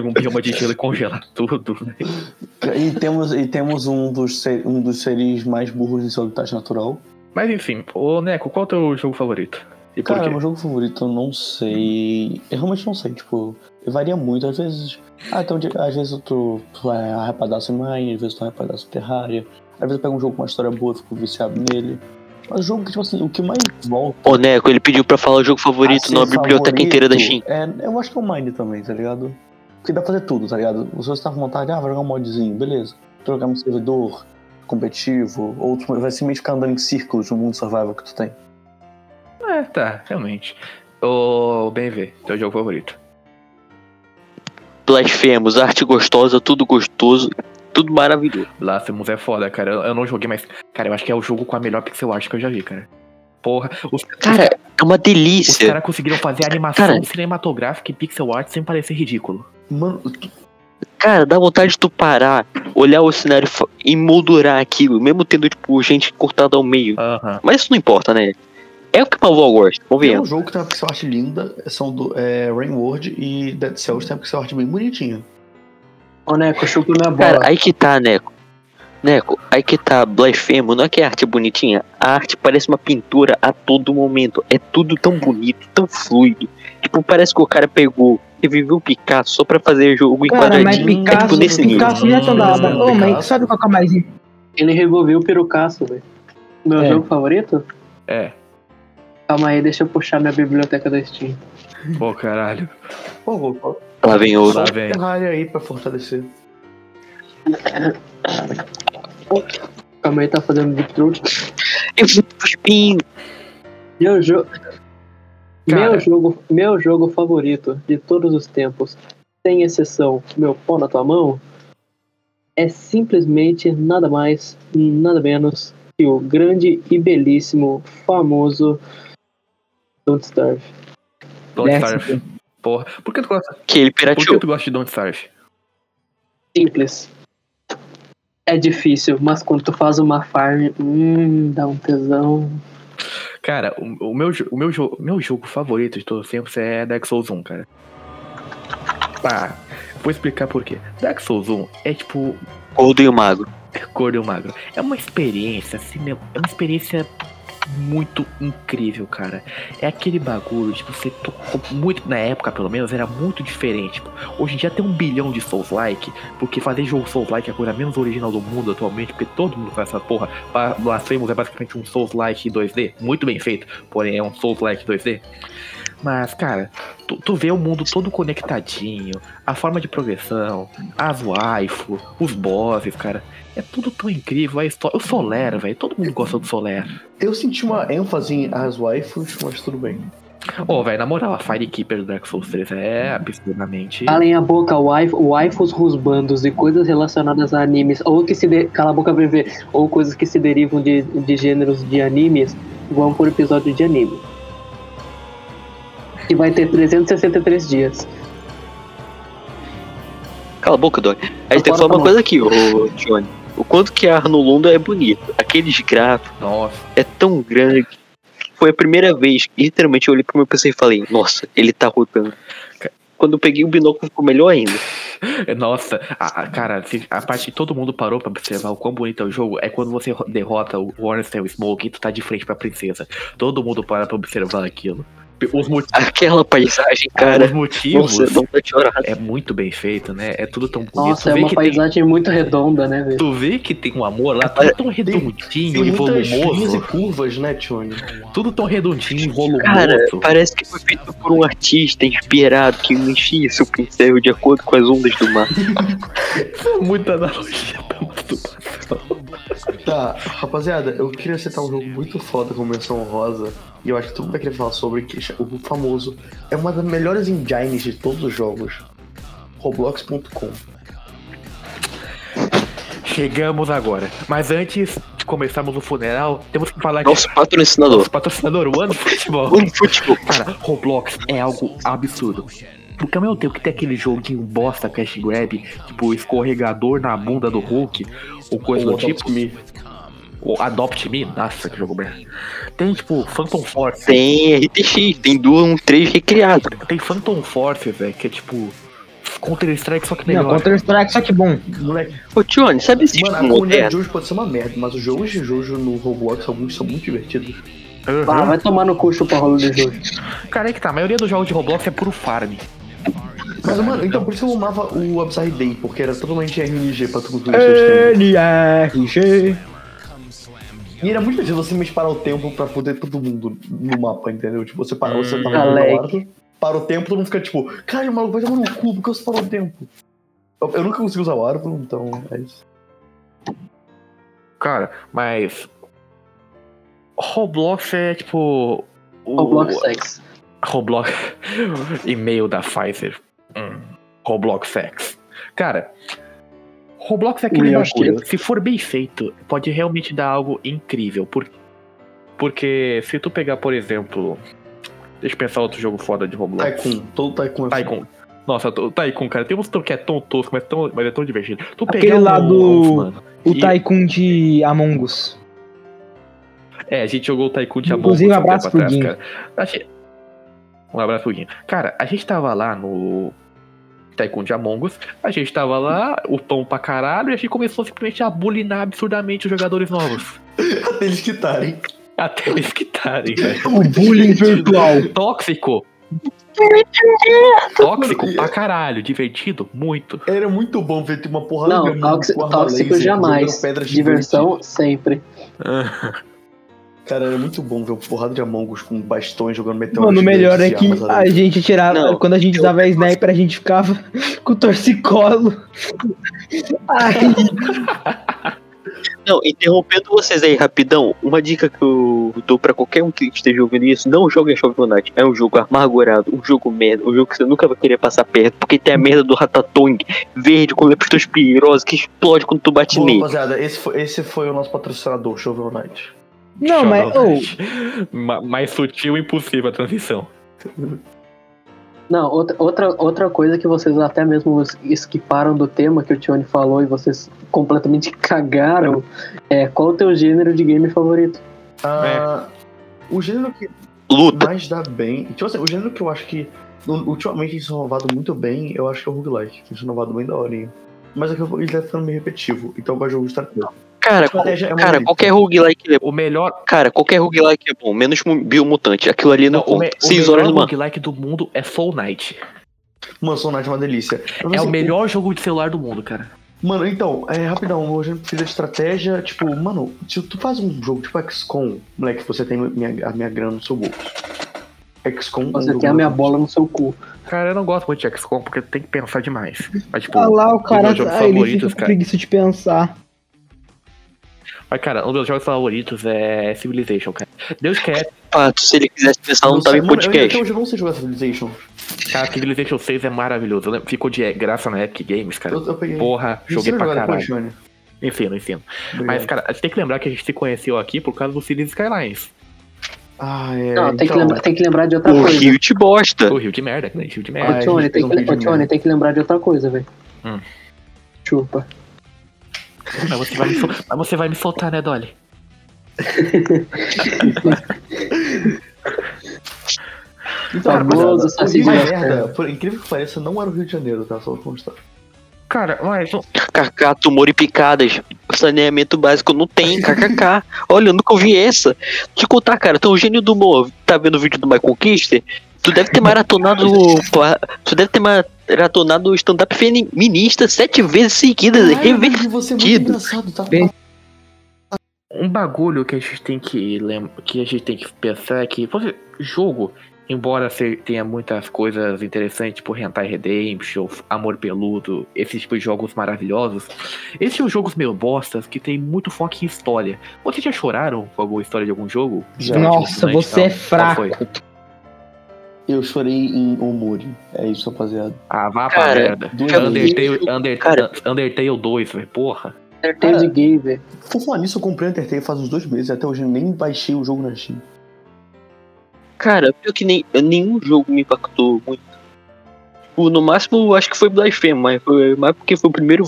um bioma de gelo e congelar tudo, velho. E temos, e temos um, dos ser- um dos seres mais burros em seu habitat natural. Mas enfim, ô Neco, qual é o teu jogo favorito? E por Cara, quê? meu jogo favorito eu não sei. Eu realmente não sei, tipo, varia muito. Às vezes. Ah, então às vezes tu, tu é arrepadaço em Mine, às vezes tu é arrepadaço em Terraria. Às vezes eu pego um jogo com uma história boa, fico viciado nele. Mas o jogo que, tipo assim, o que mais volta. ô Neco, ele pediu pra falar o jogo favorito na biblioteca favorito inteira da Steam. É, eu acho que é o Mine também, tá ligado? Porque dá pra fazer tudo, tá ligado? Se você tá com vontade, ah, vai jogar um modzinho, beleza. Jogar um servidor competitivo, ou tu vai simplesmente ficar andando em círculos no mundo survival que tu tem. É, tá, realmente. Ô, BMV, teu jogo favorito. Blasfemos, arte gostosa, tudo gostoso, tudo maravilhoso. Blasphemous é foda, cara. Eu, eu não joguei, mas, cara, eu acho que é o jogo com a melhor pixel art que eu já vi, cara. Porra, os, Cara, é uma os delícia. caras conseguiram fazer animação Cara. cinematográfica e pixel art sem parecer ridículo. Mano, Cara, dá vontade de tu parar, olhar o cenário e moldurar aquilo, mesmo tendo, tipo, gente cortada ao meio. Aham. Mas isso não importa, né? É o que eu gosto, Tem um convenhamos. jogo que tem uma pixel art linda, são do é, Rain World e Dead Cells tem uma pixel art bem bonitinha. Ô, Neco, chupa minha bola. Cara, aí que tá, Neco. Neco, aí que tá, Blasphemo, não é que a arte é bonitinha. A arte parece uma pintura a todo momento. É tudo tão bonito, tão fluido. Tipo, parece que o cara pegou e viveu o Picasso só pra fazer jogo Cara, mas enquadradinho. Picasso, é tipo nesse nível. Picasso já tá dava. Hum, Ô, mas Picasso. sabe qual que é mais Ele revolveu o perucaço, velho. Meu É. jogo favorito? É. Calma aí, deixa eu puxar minha biblioteca da Steam. Pô, caralho. Pô, vou Lá vem outro. Lá vem. Terraria aí pra fortalecer. Calma aí, tá fazendo deep throat. Eu fui. Meu jogo. Meu jogo, meu jogo favorito de todos os tempos, sem exceção, meu pau na tua mão, é simplesmente nada mais, nada menos que o grande e belíssimo, famoso Don't Starve. Don't Starve. Porra. Por que tu gosta, Que ele por que tu gosta de Don't Starve? Simples. É difícil, mas quando tu faz uma farm, hum, dá um tesão. Cara, o, o meu, o meu, jo- meu jogo favorito de todos os tempos é Dark Souls 1, cara. Pá, vou explicar por quê. Dark Souls 1 é tipo Gordo e o magro. gordo e o magro. É uma experiência, cinema, é uma experiência muito incrível, cara. É aquele bagulho, tipo, você tocou muito, na época pelo menos, era muito diferente. Hoje em dia tem um bilhão de Souls-like, porque fazer jogo Souls-like é a coisa menos original do mundo atualmente, porque todo mundo faz essa porra. Blasphemous é basicamente um Souls-like 2D, muito bem feito, porém é um Souls-like 2D. Mas, cara, tu, tu vê o mundo todo conectadinho, a forma de progressão, as waifu, os bosses, cara. É tudo tão incrível, a história. O Solera, velho. Todo mundo gosta do Solera. Eu senti uma ênfase em as waifus, mas tudo bem. Ô, velho, na moral, a Firekeeper do Dark Souls 3 é absurdamente. Calem a boca, waif, waifus rusbandos e coisas relacionadas a animes, ou que se. De, cala a boca, bebê, ou coisas que se derivam de, de gêneros de animes, vão por episódio de anime. Que vai ter 363 dias. Cala a boca, Dog. A gente tem que falar tá uma bom. coisa aqui, ô Johnny. O quanto que a Arnolunda é bonito. Aqueles gráficos Nossa. é tão grande. Foi a primeira vez que literalmente eu olhei pro meu PC e falei, nossa, ele tá rotando. Quando eu peguei o binóculo ficou melhor ainda. Nossa, a, a- cara, a parte que todo mundo parou pra observar o quão bonito é o jogo é quando você ro- derrota o Ornstein Smoke e tu tá de frente pra princesa. Todo mundo para pra observar aquilo. Os, mo- Aquela paisagem, cara. os motivos Nossa, não tá chorando. é muito bem feito, né? É tudo tão bonito. Nossa, tu, é vê uma que tem, paisagem muito redonda, né, velho? tu vê que tem um amor lá, tudo tão redondinho Tem e linhas e volumoso. curvas, né, Tony? Tudo tão redondinho e volumoso. Cara, parece que foi feito por um artista inspirado que mexia seu pincel de acordo com as ondas do mar. Muita analogia pra tudo. Tá, rapaziada, eu queria citar um jogo muito foda com menção rosa. E eu acho que todo mundo vai querer falar sobre, que é o famoso. É uma das melhores engines de todos os jogos. Roblox.com. Chegamos agora. Mas antes de começarmos o funeral, temos que falar Nosso que patrocinador. nosso patrocinador, o Ano Futebol. Mano, futebol. Cara, Roblox é algo absurdo. Porque ao mesmo tempo que tem aquele joguinho bosta cash grab, tipo escorregador na bunda do Hulk, ou coisa do tipo, Me. ou Adopt Me, nossa, que jogo merda. Tem tipo Phantom Force. Tem RTX, tem duas, um 3 recriado. Tem Phantom Force, velho, que é tipo Counter-Strike, só que Não, melhor. Counter-Strike, só que bom. Moleque, Ô, Johnny, sabe esse mano, a jogo comunidade de? Jojo pode ser uma merda, mas os jogos de Jojo no Roblox alguns são muito divertidos. Uhum. Ah, vai tomar no cu chupa rolo de jogo. Cara, é que tá, a maioria dos jogos de Roblox é puro farm. Mas, mano, então por isso eu amava o Upside Day, porque era totalmente RNG pra tu concluir seus. NRG. E era muito divertido você simplesmente parar o tempo pra poder todo mundo no mapa, entendeu? Tipo, você parou, você tava Alec. jogando para o tempo, todo mundo fica tipo, caralho, maluco, vai tomar no cu, porque você parou o tempo. Eu, eu nunca consegui usar o árbitro, então é isso. Cara, mas. Roblox é tipo. o- Roblox Sex. Roblox. E-mail da Pfizer. Hum. Roblox Sex. Cara, Roblox é aquele bagulho. Se for bem feito, pode realmente dar algo incrível. Por... Porque se tu pegar, por exemplo. Deixa eu pensar outro jogo foda de Roblox. Tycoon, todo Tycoon é Tycoon. Nossa, o Tycoon, cara, tem uns que é tão tosco, mas, tão, mas é tão divertido. Tu Aquele lá um- do- mano, O E- Tycoon de Among Us. É, a gente jogou o Tycoon de Among Inclusive, Us um há um abraço pro atrás. Achei- Um abraço pro Guinho. Cara, a gente tava lá no Tycoon de Among Us, a gente tava lá, o pão pra caralho, e a gente começou simplesmente a bulinar absurdamente os jogadores novos. Até eles quitarem. Até eles quitarem, velho. O bullying virtual. Tóxico. Tóxico pra caralho, divertido, muito. Era muito bom ver uma porrada Não, tóxico, tóxico jamais. Diversão sempre. Cara, era muito bom ver uma porrada de Among Us com bastões jogando meteoro. Mano, o melhor é que a gente tirava. Não, quando a gente usava a sniper, a gente ficava com o torcicolo. Ai, Não, interrompendo vocês aí rapidão, uma dica que eu dou pra qualquer um que esteja ouvindo isso, não jogue Shovel Knight. É um jogo amargurado, um jogo merda, um jogo que você nunca vai querer passar perto, porque tem a merda do Ratatouille verde com leptospirose que explode quando tu bate nele. rapaziada, esse foi, esse foi o nosso patrocinador, Shovel Knight. Não, mas. Shovel ô, Knight. Ma- Mais sutil e impossível a transição. Não, outra, outra, outra coisa que vocês até mesmo esquiparam do tema que o Tione falou e vocês completamente cagaram é qual o teu gênero de game favorito? Ah, O gênero que Luta. mais dá bem. Tipo assim, o gênero que eu acho que ultimamente tem se renovado muito bem, eu acho que é o roguelike. Tem se renovado bem da horinha. Mas é que eu- ele tá ficando meio repetitivo, então eu gosto de jogo de Cara, Estratégia é uma cara, delícia. qualquer roguelike é O melhor, Cara, qualquer roguelike é bom, menos mu- biomutante. Aquilo ali não, não, o, conta. me, o 6 horas melhor no mar. roguelike do mundo é Fall Knight. Mano, Soul Knight é uma delícia. Mas, É o assim, melhor jogo de celular do mundo, cara. Mano, então, é rapidão, o gênero preferido de estratégia, tipo, mano, se tu faz um jogo tipo XCOM, moleque, você tem minha, a minha grana no seu bolso. XCOM é Você tem a minha bola no seu cu. Cara, eu não gosto muito de XCOM porque tem que pensar demais. Mas, tipo, olha lá, o cara. Ah, ele fica com cara. preguiça de pensar. Mas, cara, um dos meus jogos favoritos é Civilization, cara. Deus quer, Pato, se ele quisesse pensar, não tava sei, em mano, eu- podcast. Eu, eu não sei jogar Civilization. cara, Civilization 6 é maravilhoso. Lembro- Ficou de graça na Epic Games, cara. Eu, eu peguei. Porra, joguei pra depois, caralho. Johnny. Ensino, ensino. Mas, Obrigado. cara, a gente tem que lembrar que a gente se conheceu aqui por causa do Cities Skylines. Ah, é. Não, tem, que então, lembrar, tem que lembrar de outra O coisa. Rio te bosta. O Rio de merda, né? Rio de merda. Ah, tem tem um que, ô, Tione, mesmo. tem que lembrar de outra coisa, velho. Hum. Chupa. Mas, você vai me sol- mas você vai me soltar, né, Dolly? Então, Famoso o Saci merda, por incrível que pareça, não era o Rio de Janeiro, tá? Só constar. Cara, mas um- KK, tumor e picadas. Saneamento básico não tem, kkk. Olha, eu nunca ouvi essa. Te contar, cara, é um gênio do humor. Tá vendo o vídeo do Michael Kister? Tu deve ter maratonado. tu deve ter maratonado o stand-up feminista sete vezes seguidas. Mas você é muito engraçado, tá? Bem- um bagulho que a gente tem que lembrar, que a gente tem que pensar é que você, jogo, embora se- tenha muitas coisas interessantes, tipo Hentai Redemption, Amor Peludo, esses tipos de jogos maravilhosos, esses são jogos meio bostas que tem muito foco em história. Vocês já choraram com alguma história de algum jogo? Já. Nossa, Tipo, você é Qual fraco. Eu chorei em Omori. É isso, rapaziada. Ah, vá pra merda. duas Undertale, vezes. Undertale, Cara. Undertale 2, velho, porra. Tem de gay, velho. Por falar nisso, eu comprei Undertale faz uns dois meses e até hoje eu nem baixei o jogo na Steam. Cara, pior que nem, nenhum jogo me impactou muito. Tipo, no máximo, acho que foi Blasphemy, mas foi mais porque foi o primeiro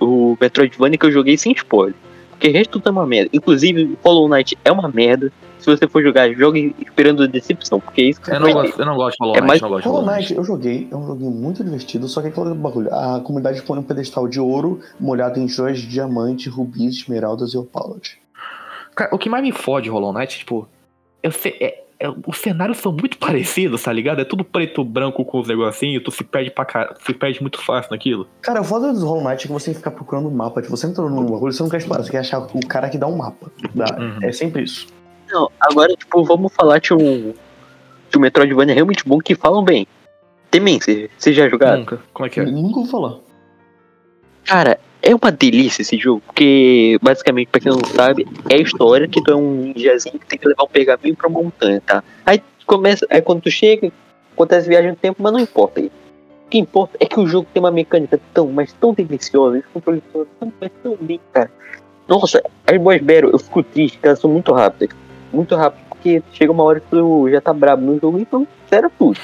o Metroidvania que eu joguei sem spoiler. Porque o resto tudo é uma merda. Inclusive, Hollow Knight é uma merda. Se você for jogar, jogue esperando decepção, porque é isso que Eu você não vai gosto, eu não gosto de Hollow É Knight, mais- não gosto de Hollow Hollow Knight Knight. eu joguei, é um joguinho muito divertido, só que é aquele bagulho. A comunidade põe um pedestal de ouro molhado em joias de diamante, rubis, esmeraldas e opalot. Cara, o que mais me fode Hollow Knight, tipo, eu sei, é, é- os cenários são muito parecidos, tá ligado? É tudo preto branco com os negocinhos, tu se perde pra cara, se perde muito fácil naquilo. Cara, o foda do Hollow Knight é que você tem que ficar procurando um mapa. Tipo, você entra num bagulho, você não quer explorar, você quer achar o cara que dá um mapa. Dá- Uhum. É sempre isso. Não, agora, tipo, vamos falar de um, de um Metroidvania realmente bom que falam bem. Temência, vocês já jogaram? Nunca. Como é que é? Nunca vou falar. Cara, é uma delícia esse jogo, porque basicamente, pra quem não sabe, é a história que tu é um ninjazinho que tem que levar um pergaminho pra uma montanha, tá? Aí começa, aí quando tu chega, acontece viagem no tempo, mas não importa. O que importa é que o jogo tem uma mecânica tão, mas tão deliciosa, esse controle tão, tão, mas tão bem, cara. Nossa, as boss battle, eu fico triste, elas são muito rápidas. Muito rápido, porque chega uma hora que tu já tá brabo no jogo, então zera tudo.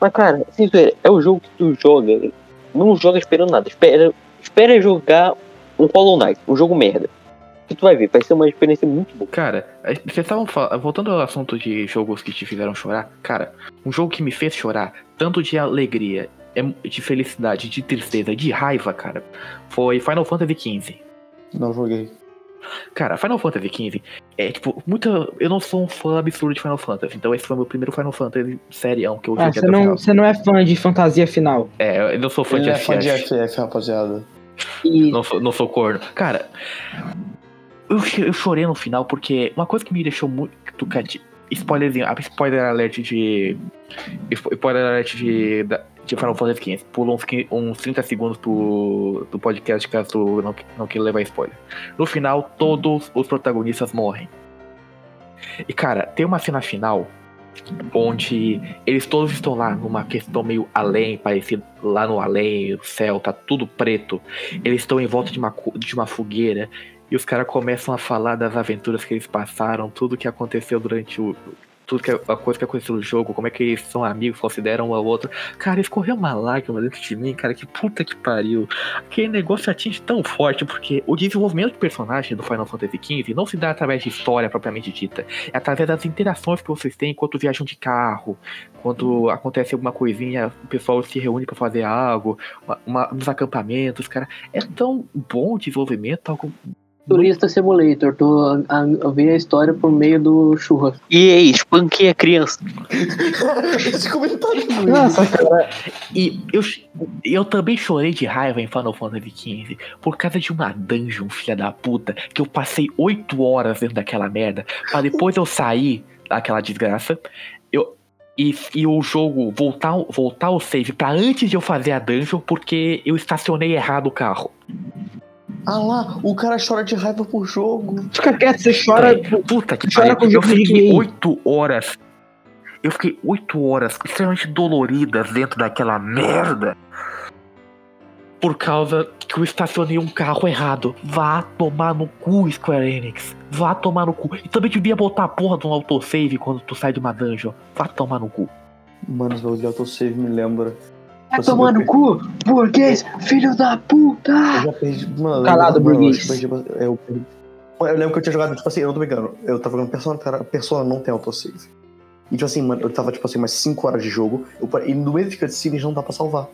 Mas, cara, sincero, é o jogo que tu joga, não joga esperando nada, espera espera jogar um Hollow Knight, um jogo merda. Que tu vai ver, vai ser uma experiência muito boa. Cara, eh, vocês estavam fal- voltando ao assunto de jogos que te fizeram chorar. Cara, um jogo que me fez chorar, tanto de alegria, de felicidade, de tristeza, de raiva, cara, foi Final Fantasy XV. Não joguei. Cara, Final Fantasy XV é tipo, muita. Eu não sou um fã absurdo de Final Fantasy, então esse foi meu primeiro Final Fantasy serião que eu Ah, joguei você não, final. você não é fã de fantasia final. É, eu não sou fã Ele de é fã de FF. FF, rapaziada. E Não sou, não sou corno. Cara, eu, eu chorei no final porque uma coisa que me deixou muito. Spoilerzinho, spoiler alert de. spo- Spoiler alert de, de Final Fantasy XV. Pula uns, uns 30 segundos do, do podcast caso tu não, não queira levar spoiler. No final, todos os protagonistas morrem. E cara, tem uma cena final onde eles todos estão lá numa questão meio além, parecido lá no além, o céu tá tudo preto. Eles estão em volta de uma, de uma fogueira e os caras começam a falar das aventuras que eles passaram, tudo que aconteceu durante o. Tudo que a coisa que aconteceu no jogo, como é que eles são amigos, consideram um ao outro. Cara, escorreu uma lágrima dentro de mim, cara, que puta que pariu. Aquele negócio atinge tão forte, porque o desenvolvimento de personagem do Final Fantasy XV não se dá através de história propriamente dita. É através das interações que vocês têm enquanto viajam de carro, quando acontece alguma coisinha, o pessoal se reúne pra fazer algo, uma, uma- nos acampamentos, cara. É tão bom o desenvolvimento, algo. Turista Simulator, tu a, a, vi a história por meio do churras. E aí, espanquei a criança. Esse comentário é muito. Nossa, cara. E eu, eu também chorei de raiva em Final Fantasy XV por causa de uma dungeon, filha da puta, que eu passei 8 horas dentro daquela merda, pra depois eu sair daquela desgraça. Eu, e, e o jogo voltar, voltar o save pra antes de eu fazer a dungeon, porque eu estacionei errado o carro. Ah lá, o cara chora de raiva por jogo. Fica quieto, você chora. Puta que chora com pariu. Eu fiquei. 8 horas. Eu fiquei 8 horas extremamente doloridas dentro daquela merda. Por causa que eu estacionei um carro errado. Vá tomar no cu, Square Enix. Vá tomar no cu. E também devia botar a porra de um autosave quando tu sai de uma dungeon. Vá tomar no cu. Mano, o de autosave me lembra. Vai tomar no cu, burguês, filho da puta! Eu já perdi. Mano, Calado, mano, eu burguês. que eu perdi- eu, perdi- eu lembro que eu tinha jogado, tipo assim, eu não tô brincando. Eu tava jogando Persona, cara, Persona não tem autosave. E tipo assim, mano, eu tava, tipo assim, mais 5 horas de jogo. Eu, e no meio de cutscenes não dá pra salvar.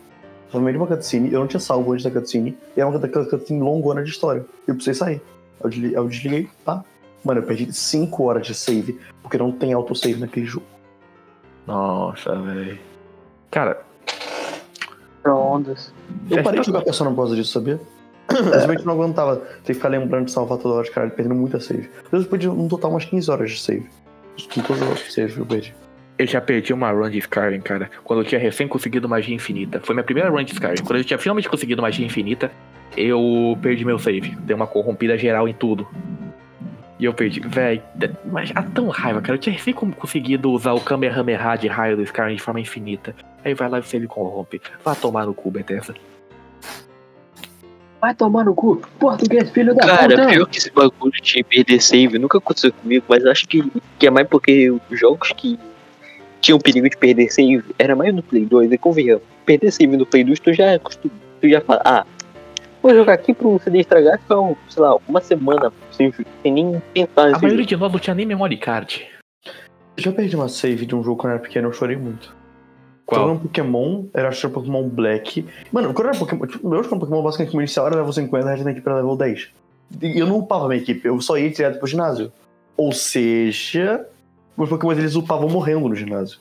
Tava no meio de uma cutscene, eu não tinha salvo antes da cutscene. E era uma cut- cutscene longona de história. Eu precisei sair. Eu desliguei, eu desliguei pá. Mano, eu perdi 5 horas de save, porque não tem autosave naquele jogo. Nossa, velho. Cara, Micro-ondas. Eu É, parei de jogar Persona por causa disso, sabia? Simplesmente não aguentava ter que ficar lembrando de salvar toda hora, cara, perdendo muita save. Eu perdi um total umas 15 horas de save. Com todas as saves que eu perdi. Eu já perdi uma run de Skyrim, cara. Quando eu tinha recém conseguido magia infinita. Foi minha primeira run de Skyrim. Quando eu tinha finalmente conseguido magia infinita, eu perdi meu save. Deu uma corrompida geral em tudo. E eu perdi. Véi, mas há tão raiva, cara. Eu tinha recém conseguido usar o Kamehameha de raio do Skyrim de forma infinita. Aí vai lá e o save corrompe. Vá tomar no cu, Bethesda. Vai tomar no cu, português, filho da Cara, puta! pior que esse bagulho de perder save nunca aconteceu comigo, mas acho que, que é mais porque os jogos que tinham perigo de perder save era mais no Play 2, e convenhamos, perder save no Play 2 tu já acostuma, tu já fala, ah, vou jogar aqui pro CD estragar, ficar, um, sei lá, uma semana sem, sem nem pensar A maioria jogo. de nós não tinha nem memory card. Eu já perdi uma save de um jogo quando eu era pequeno, eu chorei muito. Qual? Jogando Pokémon, era acho que era Pokémon Black. Mano, quando era Pokémon. Tipo, meu último Pokémon basicamente inicial era level 50, a gente equipe era level 10. E eu não upava minha equipe, eu só ia direto pro ginásio. Ou seja, meus Pokémon eles upavam morrendo no ginásio.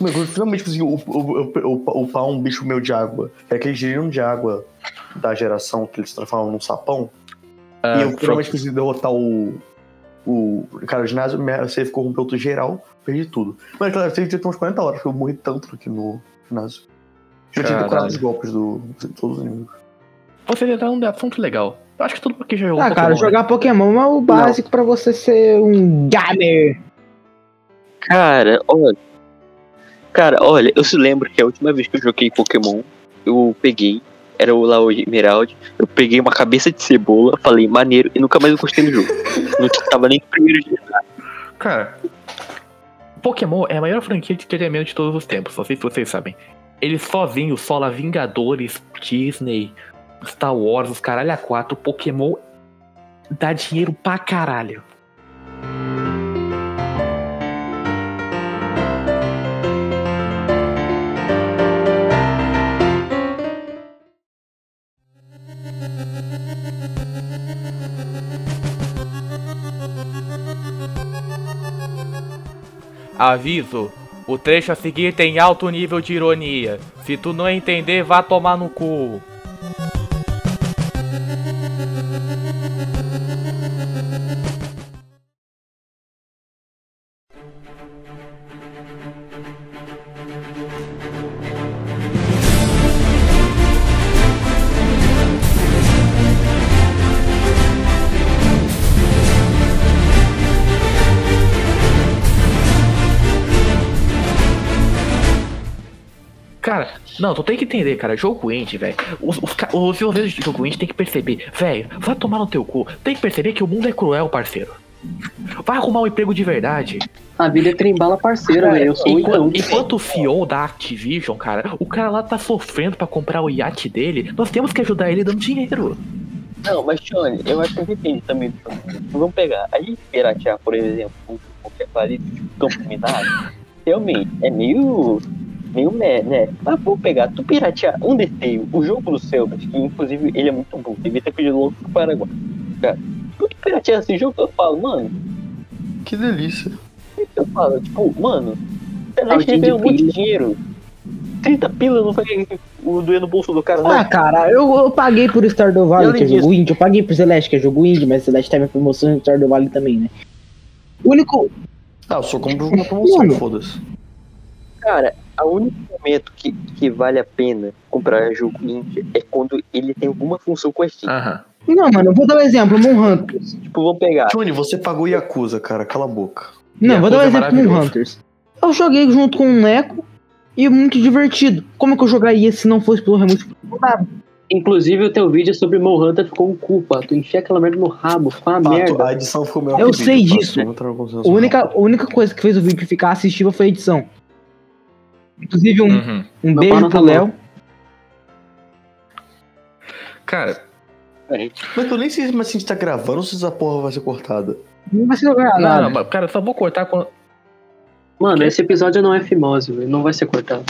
Mano, quando eu finalmente consegui up- up- up- upar um bicho meu de água, que é aquele girino de água da geração que eles transformam num sapão, Ah, e eu finalmente consegui derrotar o. O cara do ginásio, minha save corrompeu tudo geral, perdi tudo. Mas claro, eu tive umas 40 horas, porque eu morri tanto aqui no ginásio. Já tinha decorado os golpes do, de todos os inimigos. Você já tá um assunto legal. Eu acho que todo mundo aqui já jogou Ah, cara, Pokémon, né? jogar Pokémon é o básico pra você ser um gamer. Cara, olha. Cara, olha, eu se lembro que a última vez que eu joguei Pokémon, eu peguei, era o lá o Emerald, eu peguei uma cabeça de cebola, falei, maneiro, e nunca mais eu gostei do jogo. Não tava nem no primeiro dia. Cara, Pokémon é a maior franquia de entretenimento de todos os tempos, não sei se vocês sabem. Ele sozinho sola Vingadores, Disney, Star Wars, os caralho a quatro, Pokémon dá dinheiro pra caralho. Aviso: o trecho a seguir tem alto nível de ironia. Se tu não entender, vá tomar no cu. Cara, não, tu tem que entender, cara. Jogo indie, velho. Os, os, os desenvolvedores de jogo indie tem que perceber, velho, vai tomar no teu cu. Tem que perceber que o mundo é cruel, parceiro. Vai arrumar um emprego de verdade. A vida é trembala parceira, Cara, velho. Eu sou o Itão. enquanto, enquanto o CEO da Activision, cara, o cara lá tá sofrendo pra comprar o iate dele, nós temos que ajudar ele dando dinheiro. Não, mas Tione, eu acho que depende também do. Vamos pegar, a gente piratear, por exemplo, qualquer ali, tipo Campo Minado, realmente é meio. Meio meh, né? Mas vamos pegar, tu piratear Undertale, o jogo do Selbas, que inclusive ele é muito bom, devia ter pedido logo pro Paraguai. Cara, quando tu piratear esse jogo, eu falo, mano, Que delícia. eu falo, tipo, mano, Celeste de ganhou pilha. dinheiro. 30 pila não foi o doer no bolso do cara, não. Ah, cara, eu, eu paguei por Stardew Valley, que é jogo indie. Eu paguei por Celeste, que é jogo indie, mas Celeste teve promoção em Stardew Valley também, né? O único. Ah, eu só compro uma promoção, foda-se. Cara, o único momento que, que vale a pena comprar jogo indie é quando ele tem alguma função com a Steam. Aham. Não, mano, eu vou dar um exemplo, Moonhunters. Tipo, vamos pegar. Johnny, você pagou Yakuza, cara, cala a boca. Não, vou dar um Yakuza é exemplo maravilhoso. Moonhunters. Eu joguei junto com o Neco e é muito divertido. Como é que eu jogaria se não fosse pelo remote? Inclusive, o teu vídeo sobre Mohunter ficou um culpa. Tu enfia aquela merda no rabo, ficou uma Pato, merda. a edição ficou melhor Eu sei vídeo, disso. A única, a única coisa que fez o vídeo ficar assistível foi a edição. Inclusive, um, Uhum. um beijo pro tá Léo. Cara, Mas eu nem sei se a gente tá gravando ou se essa porra vai ser cortada. Não vai ser jogar não, nada. não, cara, só vou cortar quando. Mano, esse episódio não é fimose, velho. Não vai ser cortado.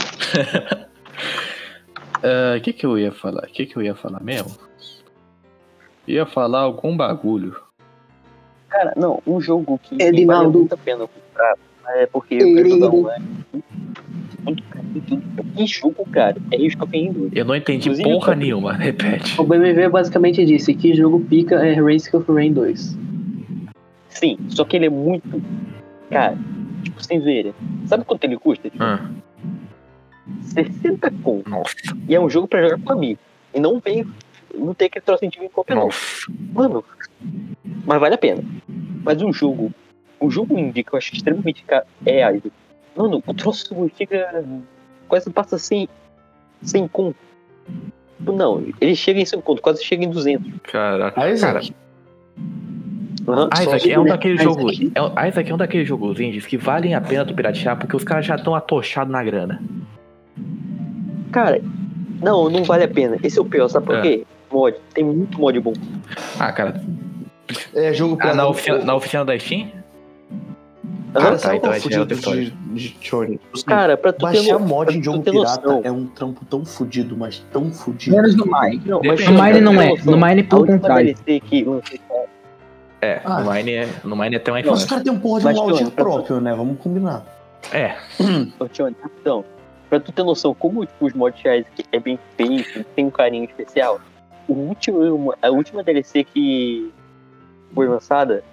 O que que eu ia falar? O que que eu ia falar mesmo? Ia falar algum bagulho. Cara, não, um jogo que, Edinaldo. vale muito a pena comprar é porque eu um. é muito caro, muito- Que jogo, cara? É of Rain Eu não entendi Inclusive, porra cara- nenhuma. Repete. O BMV basicamente disse que jogo pica é Risk of Rain 2. Sim, só que ele é muito. Cara, tipo, sem ver. Sabe quanto ele custa? Tipo, Ah, 60 conto. nossa, E é um jogo pra jogar com amigo. E não vem. Não tem aquele troço de qualquer não. nossa. Mano, mas vale a pena. Mas um jogo, um jogo indie que eu acho extremamente caro é Isaac. Mano, o troço chega. Quase passa sem. sem conto. Não, ele chega em 100 conto, quase chega em 200. Cara, Ah, exato. cara, Aham. Isaac é um daqueles Isaac. jogos. É, Isaac é um daqueles jogos indies que valem a pena tu piratear porque os caras já estão atochados na grana. Cara, não, não vale a pena. Esse é o pior, sabe por É. quê? Mod. Tem muito mod bom. Ah, cara, É jogo pra. ah, na, oficina, na oficina da Steam? Cara, Ah, tá, então é fudido de, de? Assim, Cara, pra tu ter Baixar no- mod pra em jogo ter pirata noção. é um trampo tão fudido, mas tão fudido. Menos no Mine. Não, mas No Mine não ter é. No Mine, pelo contrário. É, Ah. no Mine é, no Mine é até mais Nossa, os caras têm um porra de um áudio próprio, né? Vamos combinar. É, rapidão. Pra tu ter noção como tipo, os mods Isaac é bem feito, tem um carinho especial. O último, a última DLC que foi lançada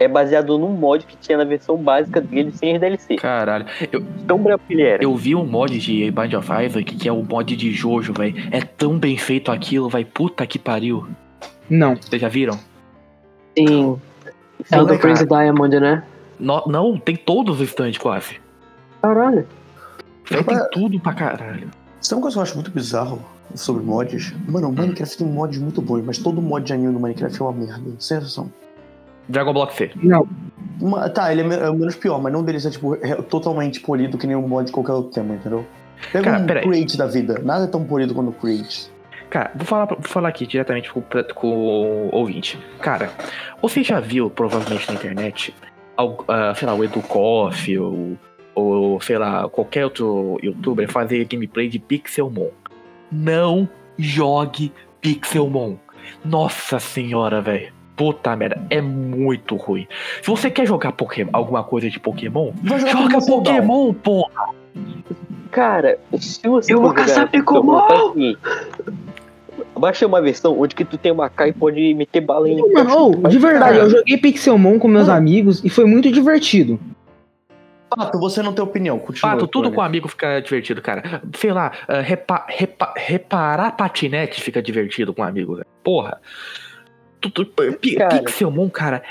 é baseado num mod que tinha na versão básica dele sem as DLC. caralho. Eu, Tão brabo que ele era. eu vi um mod de Bind of Isaac que é o mod de Jojo, velho. É tão bem feito aquilo, vai puta que pariu. Não. Vocês já viram? Sim. É o do Prince Diamond, né? No- não, tem todos os stands quase. Caralho. Véi, tem tudo pra caralho. Sabe uma coisa que eu acho muito bizarro sobre mods? Mano, o Minecraft tem mods muito bons, mas todo mod de anime do Minecraft é uma merda. Sensação. Dragon Block C. Não. Uma- tá, ele é, é o menos pior, mas não deles é tipo é totalmente polido que nem um mod de qualquer outro tema, entendeu? Pega Cara, um peraí. Create da vida. Nada é tão polido quanto o Create. Cara, vou falar, vou falar aqui diretamente com, com o ouvinte. Cara, você já viu, provavelmente na internet, al- ah, sei lá, o Educoff ou, ou, sei lá, qualquer outro youtuber fazer gameplay de Pixelmon. Não jogue Pixelmon. Nossa senhora, velho. Puta merda, é muito ruim. Se você quer jogar Pokémon, alguma coisa de Pokémon, Vai jogar joga Pokémon. Porra! Cara, se você Eu vou jogar caçar Pokémon, seguinte. Baixa uma versão onde que tu tem uma K e pode meter bala em. Mano, ô, de verdade, eu joguei Pixelmon com meus amigos e foi muito divertido. Pato, você não tem opinião. Continua. Pato, tudo com amigo fica divertido, cara. Sei lá, ah, repa- repa- reparar patinete fica divertido com amigo, velho. Porra. Cara. Pixelmon, cara,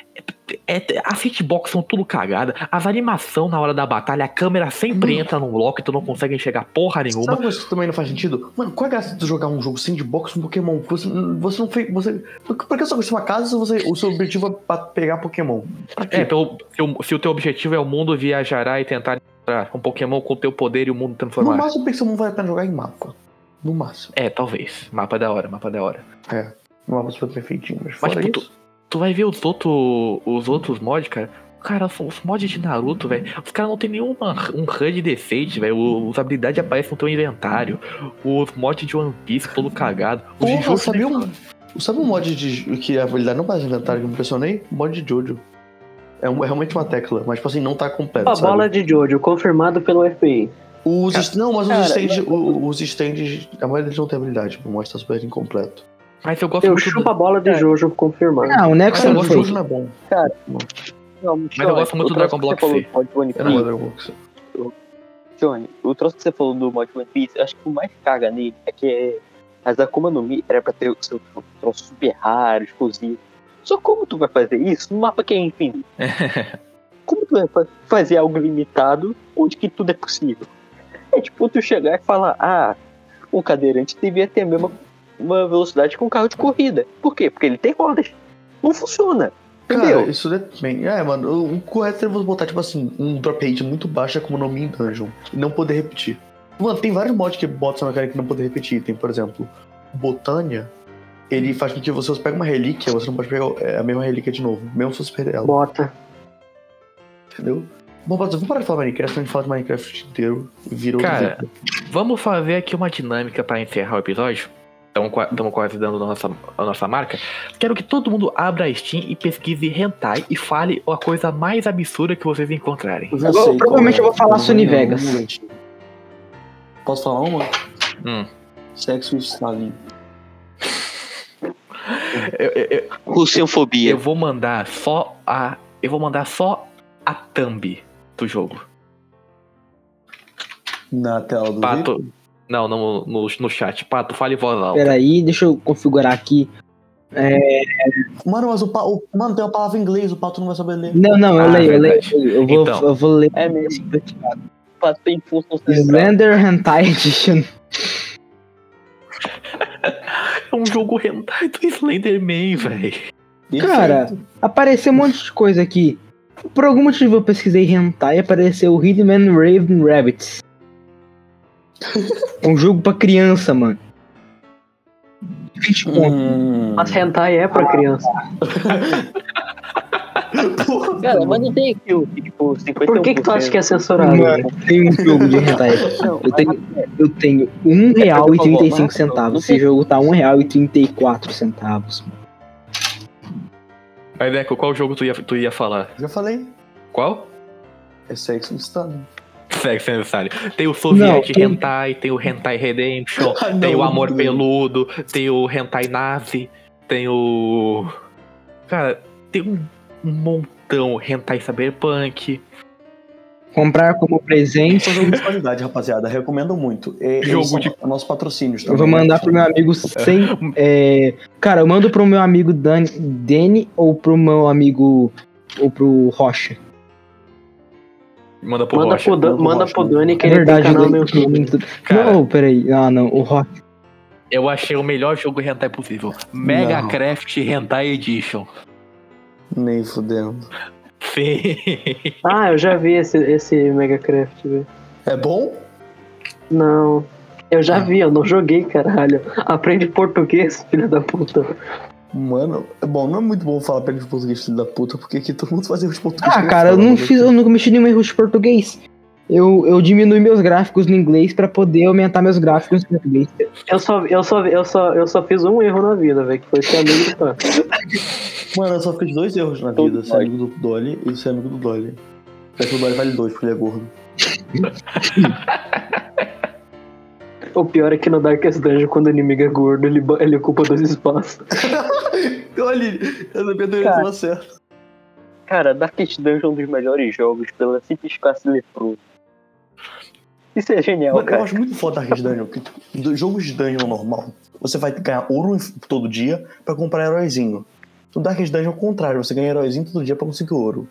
é, é, as hitbox são tudo cagada. As animações na hora da batalha, a câmera sempre Hum. entra num bloco e tu não consegue enxergar porra nenhuma. Sabe uma coisa que também não faz sentido? Mano, qual é a graça de jogar um jogo sandbox com Pokémon? Você, você não fez. Você, por que você construiu uma casa se você, o seu objetivo é pra pegar Pokémon? É, então, se, o- teu objetivo é o mundo viajará e tentar encontrar um Pokémon com o teu poder e o mundo no transformar. máximo, o Pixelmon vale a pena jogar em mapa. No máximo. É, talvez. Mapa da hora, mapa da hora. É. No mapa super perfeitinho. Mas, Mas, fora tipo, isso. Tu vai ver os outros os outros mods, cara. Cara, os mods de Naruto, velho. Os caras não tem nenhuma um HUD decente, velho. Os habilidades aparecem no teu inventário. Os mods de One Piece todo cagado. Os de Porra, Jojo nem- um, sabe um mod de, que a habilidade não faz inventário que me impressionei? O mod de Jojo. É, um- é realmente uma tecla, mas tipo assim, não tá completo. A sabe? bola de Jojo, confirmado pelo FBI. Os, est- não, mas cara, os stands, o- os stands, a maioria deles não tem habilidade, tipo, o mod tá super incompleto. Mas eu gosto Eu muito do- chupo a bola de Jojo, confirmado. Ah, o Nexo Mas eu não gosto. Jojo não é bom. Não, Mas eu gosto muito do Dragon Block C. falou do One Eu não gosto de Dragon Ball Z. Johnny, o troço que você falou do mod One Piece, acho que o mais caga nele é que é, as Akuma no Mi era pra ter o seu troço super raro, exclusivo. Só como tu vai fazer isso no mapa que é infinito? como tu vai fa- fazer algo limitado onde que tudo é possível? É tipo tu chegar e falar, ah, um cadeirante devia ter a mesma uma velocidade que um carro de corrida. Por quê? Porque ele tem rodas. Não funciona. Entendeu? Cara, isso depende. É, mano, o correto é você botar, tipo assim, um drop rate muito baixo como nome em dungeon. E não poder repetir. Mano, tem vários mods que botam essa mecânica que não poder repetir. Tem, por exemplo, Botânia. Ele faz com que você, você pega uma relíquia, você não pode pegar é, a mesma relíquia de novo, mesmo se você perder ela. Bota. Entendeu? Bom, vamos parar de falar Minecraft, a gente fala de Minecraft inteiro e vira outro Cara. Vamos fazer aqui uma dinâmica pra encerrar o episódio. Estamos quase dando a nossa, a nossa marca. Quero que todo mundo abra a Steam e pesquise hentai e fale a coisa mais absurda que vocês encontrarem. Eu Eu- provavelmente é. eu vou falar não Sony Vegas. Posso falar uma? Hum. Sexo e Stalin. Eu, eu- eu- vou mandar só a. Eu vou mandar só a thumb do jogo. Na tela do Pato. vídeo? Não, no, no, no chat. Pato, fale voz alta. Peraí, deixa eu configurar aqui. Mano, mas o, pa... o- Mano, tem uma palavra em inglês, o pato não vai saber ler. Não, não, eu Ah, leio, eu leio. Eu vou, Então. eu vou ler. É mesmo. Pato tem função. Slender Hentai Edition. É um jogo hentai do Slenderman, velho. Cara, apareceu um monte de coisa aqui. Por algum motivo eu pesquisei hentai e apareceu Hitman Raven Rabbits. Um jogo pra criança, mano. 20 conto. Hum... Mas hentai é pra criança. Porra, Cara, mas não tem aqui o tipo 51%. Por que, que tu acha que é censurado? Mano, tem um jogo de hentai. Não, Eu tenho, eu tenho É um real e porque eu vou 35 lá, centavos. Esse jogo tá um real e 34 centavos. Aí, Deco, qual jogo tu ia, tu ia falar? Já falei. Qual? É sexo e Stalin. Segue necessário. Tem o Soviet Não, tem- Hentai, tem o Hentai Redemption, Ah, tem não, o Amor não. Peludo, tem o Hentai Nazi, tem o. Cara, tem um, montão. Hentai Cyberpunk. Comprar como presente. Esse é um jogo de qualidade, rapaziada. Recomendo muito. É, Jogo eles são de- nossos patrocínios. Eu vou mandar né? pro meu amigo sem. é, cara, eu mando pro meu amigo Dan, Danny ou pro meu amigo. Ou pro Rocha. Manda pro Manda Rocha. pro, Dan- Manda pro Dani que É ele verdade, tem canal no eu- YouTube. Cara, Não, peraí. Ah, não. O Rocha. eu achei o melhor jogo hentai possível. Mega Não. Craft Hentai Edition. Nem fudendo. Sim. Ah, eu já vi esse, esse Megacraft, velho. É bom? Não. Eu já vi, eu não joguei, caralho. Aprende português, filho da puta. Mano, é bom, não é muito bom falar pra ele de português, filho da puta, porque aqui todo mundo faz erro de português. Ah, cara, eu não fiz, eu nunca mexi nenhum erro de português. Eu, eu diminui meus gráficos no inglês pra poder aumentar meus gráficos no português. Eu só, eu só, eu só, eu só fiz um erro na vida, velho, que foi ser amigo do Pan. Mano, eu só fiz dois erros na vida: ser amigo do Dolly e ser amigo do Dolly. Só que o Dolly vale dois, porque ele é gordo. O pior é que no Darkest Dungeon, quando o inimigo é gordo, ele, ele ocupa dois espaços. Dolly, eu sabia do Cara. certo. Cara, Darkest Dungeon é um dos melhores jogos pela simples classe leproso. Isso é genial, Mano, eu cara. acho muito foda Darkest Dungeon, porque jogos de dungeon normal, você vai ganhar ouro todo dia pra comprar heróizinho. No Darkest Dungeon é o contrário, você ganha heróizinho todo dia pra conseguir ouro.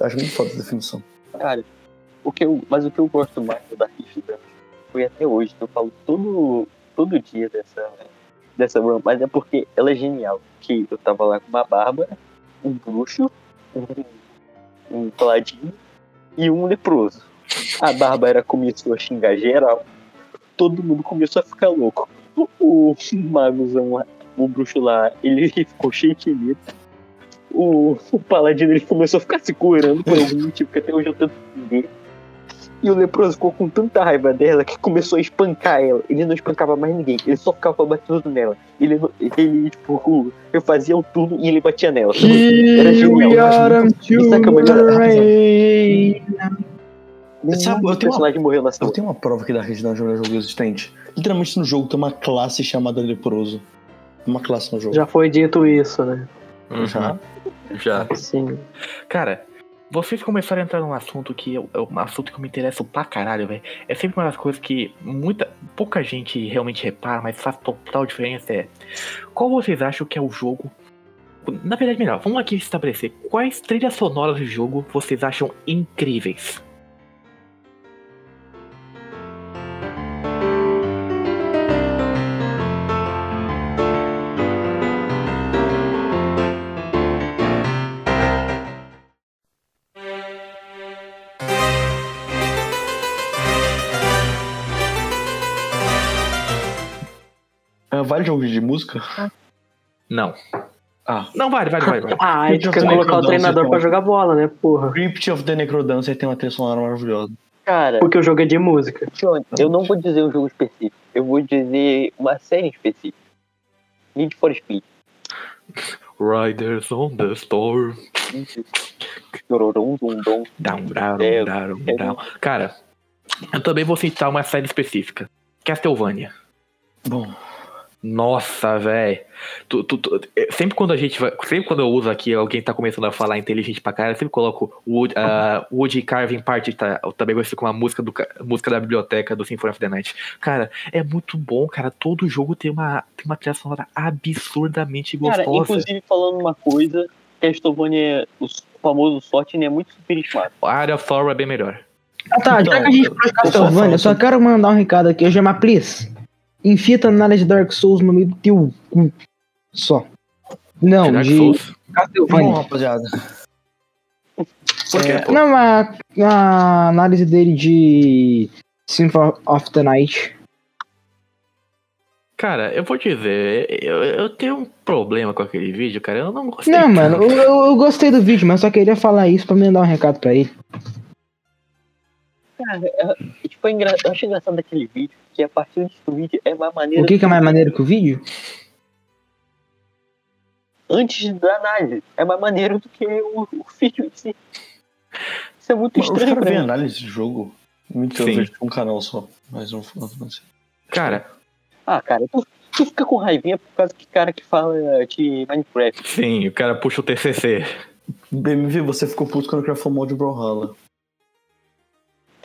Eu acho muito foda essa definição. Cara, o que eu, mas o que eu gosto mais do Darkest Dungeon foi até hoje, que eu falo todo, todo dia dessa, dessa run, mas é porque ela é genial. Que eu tava lá com uma bárbara, um bruxo, um, um paladino e um leproso. A bárbara começou a xingar geral, todo mundo começou a ficar louco. O, magozão o bruxo lá, ele ficou cheio de medo. O, o paladino ele começou a ficar se curando por algum motivo que até hoje eu tento entender. E o leproso ficou com tanta raiva dela que começou a espancar ela. Ele não espancava mais ninguém, ele só ficava batendo nela. Ele, ele tipo, eu fazia o turno e ele batia nela. Era genial. é que é melhor. Sabe, eu tenho uma- personagem morreu nessa Eu tenho uma prova que Darkest Dungeon é um jogo existente. Literalmente no jogo tem uma classe chamada leproso. Uma classe no jogo. Já foi dito isso, né? Já. Já. Sim. Cara, vocês começaram a entrar num assunto que eu- é um assunto que eu me interesso pra caralho, velho. É sempre uma das coisas que muita, pouca gente realmente repara, mas faz total diferença. É qual vocês acham que é o jogo? Na verdade, melhor, vamos aqui estabelecer quais trilhas sonoras de jogo vocês acham incríveis. Ah, vale jogo de música? Não. Ah. Não, vale, vale, vale. vale. Ah, aí tu quer colocar o treinador então. pra jogar bola, né, porra? Crypt of the Necrodancer tem uma trilha sonora maravilhosa. Cara, Porque o jogo é de música. Johnny, eu não vou dizer um jogo específico, eu vou dizer uma série específica. Need for Speed. Riders on the Storm. Down, down, É, down, é. down. Cara, eu também vou citar uma série específica. Castlevania. Bom, Nossa, velho. Sempre quando a gente vai. Sempre quando eu uso aqui, alguém tá começando a falar inteligente pra caralho, eu sempre coloco Wood, uh, Woody Carving Party, tá? Eu também gosto com a música, do, ca- música da biblioteca do Symphony of the Night. Cara, é muito bom, cara. Todo jogo tem uma, tem uma trilha sonora absurdamente Cara, gostosa. inclusive falando uma coisa, Castlevania, o famoso Sorte, é muito superestimado. A Area of Thor é bem melhor. Ah tá, já que a gente faz Castlevania, eu só quero mandar um recado aqui. Eu chamo Please. Enfia a análise de Dark Souls no meio do teu cu. Só. Não, Dark de Souls. bom, Castlevania. rapaziada. Por quê, É? Não, a, a análise dele de Symphony of the Night. Cara, eu vou dizer, eu, eu tenho um problema com aquele vídeo, cara. Eu não gostei. Não, tanto. mano, eu, eu- eu gostei do vídeo, mas só queria falar isso pra me dar um recado pra ele. Cara, é, tipo, é engra... eu acho engraçado daquele vídeo, que a partir desse vídeo é uma maneira. O que, que é mais maneiro que o vídeo? Antes da análise, é mais maneiro do que o, o vídeo em si. Isso é muito Os estranho caras pra veem mim. análise de jogo. Muito eu vejo um canal só. Mas não. Cara, Ah, cara, tu, tu fica com raivinha por causa que cara que fala de Minecraft. sim, o cara puxa o TCC. BMV, você ficou puto quando criou o de Brawlhalla.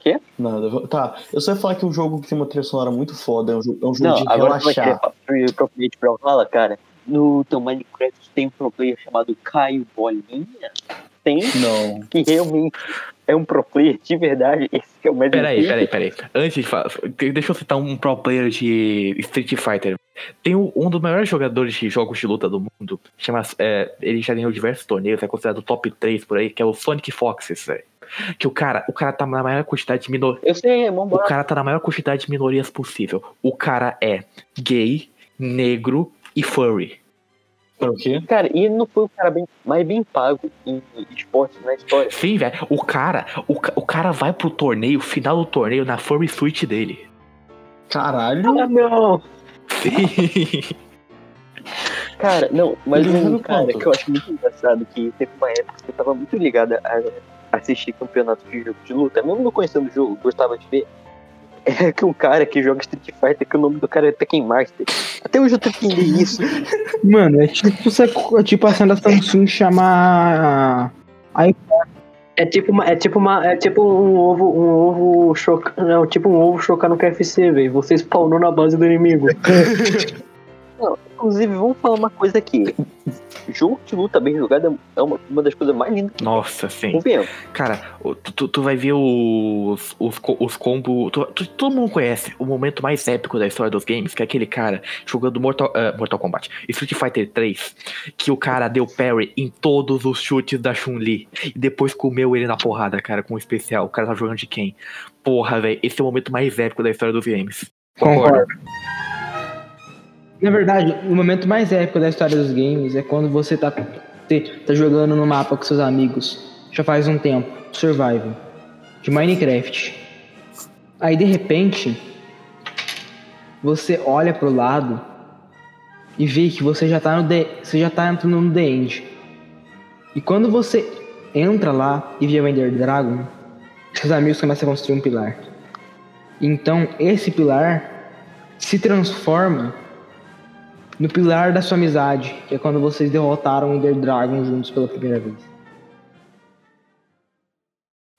Quê? Nada. Tá, eu só ia falar que um jogo que tem uma trilha sonora muito foda, é um jogo, é um jogo Não, de agora relaxar. pra- pro player de Brawlhalla, cara? No teu Minecraft tem um pro player chamado Caio Bolinha? Tem, Não. que realmente é um pro player de verdade. Esse que é o mais Peraí, peraí, peraí. Antes de falar, deixa eu citar um pro player de Street Fighter. Tem um, um dos maiores jogadores de jogos de luta do mundo. Chama, é, ele já ganhou diversos torneios, é considerado top 3 por aí, que é o Sonic Foxes, velho. Que o cara, o cara tá na maior quantidade de minor... Eu sei, O vambora. cara tá na maior quantidade de minorias possível. O cara é gay, negro e furry. Para o quê? Cara, e ele não foi o cara bem, mais bem pago em esportes na história. Sim, velho. O cara, o, o cara vai pro torneio, final do torneio, na furry suite dele. Caralho. Ah, não! Sim. Cara, não, mas um não cara que eu acho muito engraçado que teve uma época que eu tava muito ligado a assistir campeonato de jogo de luta, mesmo não conhecendo o jogo, gostava de ver. É que um cara que joga Street Fighter, que o nome do cara é Tekken Master. Até hoje eu tô entendendo isso. Mano, é tipo, você- é tipo a da Samsung chamar. É tipo uma, é tipo uma, é tipo um ovo, um ovo chocar, não, tipo um ovo chocar no KFC, velho. Você spawnou na base do inimigo. Inclusive, vamos falar uma coisa aqui. Jogo de luta bem jogado é uma, uma das coisas mais lindas que Nossa, sim. convenhamos. Cara, tu, tu- tu vai ver os, os, os combos. tu- tu- todo mundo conhece o momento mais épico da história dos games, que é aquele cara jogando Mortal, ah, Mortal Kombat, Street Fighter 3, que o cara deu parry em todos os chutes da Chun-Li e depois comeu ele na porrada, cara, com o especial. O cara tá jogando de quem? Porra, velho, esse é o momento mais épico da história dos games. Concordo. Na verdade, o momento mais épico da história dos games é quando você tá, tá jogando no mapa com seus amigos já faz um tempo, Survival, de Minecraft. Aí de repente, você olha pro lado e vê que você já tá no você já tá entrando no The End. E quando você entra lá e vê o Ender Dragon, seus amigos começam a construir um pilar. Então, esse pilar se transforma no pilar da sua amizade, que é quando vocês derrotaram o Ender Dragon juntos pela primeira vez.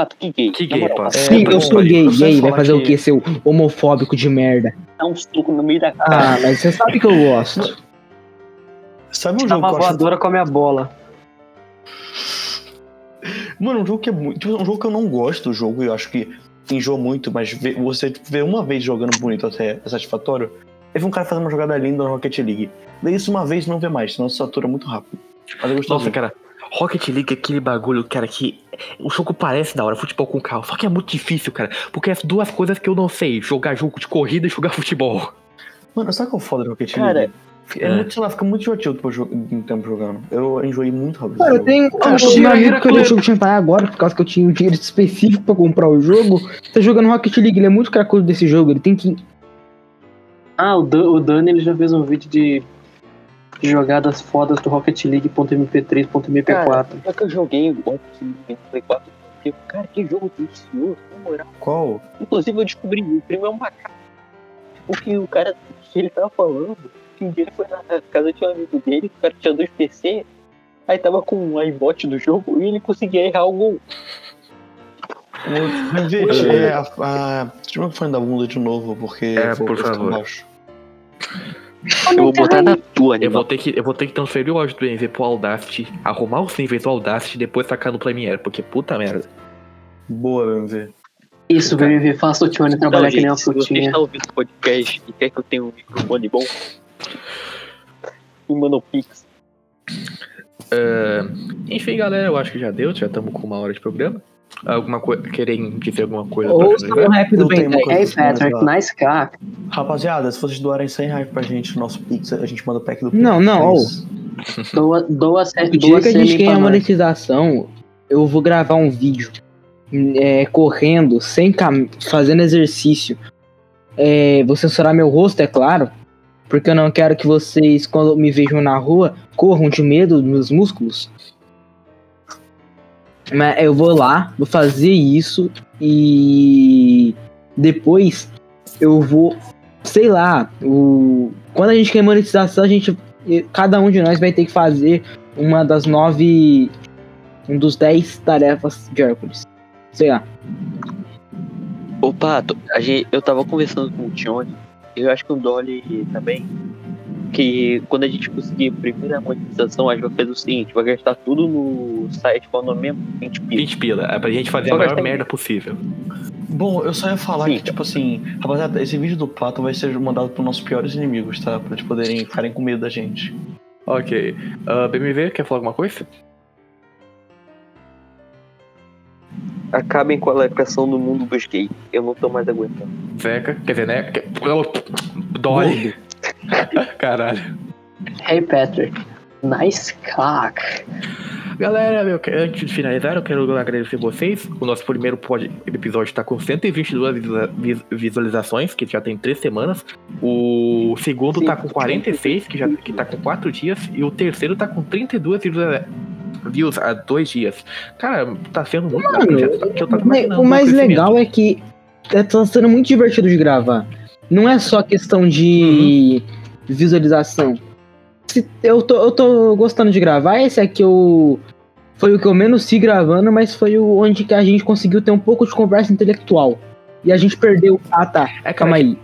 Ah, que gay. Que gay, moral, pá. Sim, É, eu sou gay, gay, vai fazer o que- quê, seu homofóbico de merda? Dá um soco no meio da cara. Ah, mas você sabe que eu gosto. Sabe um Dá jogo uma voadora com a minha bola. Mano, um jogo que é muito. tipo, Um jogo que eu não gosto do jogo e eu acho que enjoa muito, mas vê- você vê uma vez jogando bonito até é satisfatório. Teve um cara fazendo uma jogada linda no Rocket League. Vê isso uma vez e não vê mais, senão se satura muito rápido. Mas eu gosto Nossa, cara, Rocket League é aquele bagulho, cara, que o jogo parece da hora, futebol com carro, só que é muito difícil, cara, porque as duas coisas que eu não sei, jogar jogo de corrida e jogar futebol. Mano, sabe qual é o foda do Rocket Cara, League? É, é. muito, sei lá, fica muito divertido depois jo- um tempo jogando. Eu enjoei muito rápido. Cara, esse eu tenho. jogo. Cara, meu amigo vira que eu o jogo de Empire agora, por causa que eu tinha um dinheiro específico pra comprar o jogo, tá jogando Rocket League. Ele é muito cracudo desse jogo. Ele tem que. Ah, o, Dan, o Dani ele já fez um vídeo de, jogadas fodas do Rocket League.mp3.mp4. Só que eu joguei ontem no Play 4. Porque, cara, que jogo delicioso, na moral. Qual? Inclusive eu descobri, o primo é um macaco. Porque o cara, que ele tava falando, que um dia ele foi na casa de um amigo dele, o cara tinha dois PC, aí tava com um iBot do jogo e ele conseguia errar o gol. Veja, é, a, a, deixa eu ver o fone da bunda de novo, porque É, vou por favor. baixo. Eu vou botar na tua, Eu vou ter que, eu vou ter que transferir o áudio do MV pro Audacity, arrumar os níveis do Audacity e depois tacar no Premiere, porque puta merda. Boa, BMV. Isso, VMV, faça o Tione trabalhar Não, que nem uma gente, se você está ouvindo o podcast e quer que eu tenha um microfone bom, me manda um pix. Ah, enfim, galera, eu acho que já deu, já estamos com uma hora de programa. Alguma coisa, querem dizer alguma coisa Ouça o rap do Ben uma 10. coisa Hey, pra Patrick, nice car. Rapaziada, se vocês doarem 100 reais pra gente no nosso Pix, a gente manda o pack do Não, não, Pix. Doa, doa, O dia doa que a gente pra ganhar a nós. monetização, eu vou gravar um vídeo é, correndo, sem cam... fazendo exercício. É, vou censurar meu rosto, é claro. Porque eu não quero que vocês, quando me vejam na rua, corram de medo dos meus músculos. Mas eu vou lá, vou fazer isso e depois eu vou, sei lá, o... quando a gente quer monetização, a gente cada um de nós vai ter que fazer uma das nove. Um dos dez tarefas de Hércules. Sei lá. Pato, a gente, eu tava conversando com o Tione, eu acho que o Dolly também, que quando a gente conseguir a primeira monetização, a gente vai fazer o seguinte, vai gastar tudo no site, qual o nome mesmo? 20 pila. 20 pila, é pra gente fazer Só a maior merda possível. Bom, eu só ia falar Sim. que, tipo assim, rapaziada, esse vídeo do Pato vai ser mandado pros nossos piores inimigos, tá? Pra eles poderem ficarem com medo da gente. Ok. Ah, BMV, quer falar alguma coisa? Acabem com a lacração no mundo dos gays. Eu não tô mais aguentando. Zeca, quer dizer, né? Dolly. Caralho. Hey Patrick. Nice cock. Galera, eu que- antes de finalizar, eu quero agradecer vocês. O nosso primeiro pod- episódio está com 122 visa- vis- visualizações, que já tem três semanas. O segundo Sim. tá com 46, que já que tá com quatro dias. E o terceiro tá com 32 visualiza- views há dois dias. Cara, tá sendo muito Mano, eu tava O mais- legal é que é, tá sendo muito divertido de gravar. Não é só questão de visualização. Se- eu, tô, eu tô gostando de gravar. Esse aqui eu, foi o que eu menos se gravando, mas foi o onde que a gente conseguiu ter um pouco de conversa intelectual. E a gente perdeu. Ah, tá. É, Calma cara, aí.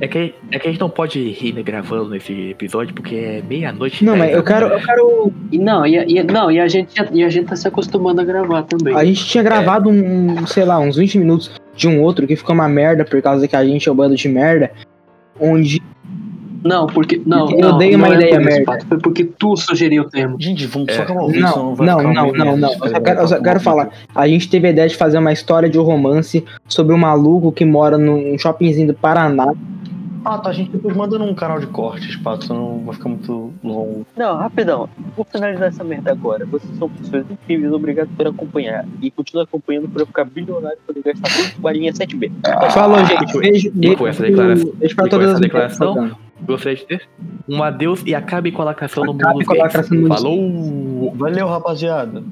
É que, é que a gente não pode rir né, gravando nesse episódio, porque é meia-noite. e Não, mas eu quero, eu quero. E não, e, e- não, e a gente e a gente tá se acostumando a gravar também. A gente tinha gravado um, sei lá, uns 20 minutos de um outro que ficou uma merda por causa que a gente é um bando de merda. Onde Não, porque. Não, Eu não, dei uma não é ideia isso, merda. Pato, Foi porque tu sugeriu o tema. Gente, vamos É. só acabar o vídeo, senão Não, vai não, ficar não, não, não. gente Eu só vai quero, eu acabar quero falar. A gente teve a ideia de fazer uma história de romance sobre um maluco que mora num shoppingzinho do Paraná. Pato, a gente depois manda num canal de cortes, Pato, senão vai ficar muito longo. Não, rapidão. Vou finalizar essa merda agora. Vocês são pessoas incríveis, obrigado por acompanhar. E continua acompanhando pra eu ficar bilionário e poder gastar muito barinha 7B. Falou, gente. Beijo, e com essa declaração- beijo pra todas essa as declaração. Gostaria de ter um adeus e acabe com a lacração no Acabe mundo com a lacração no mundo Falou! Valeu, rapaziada.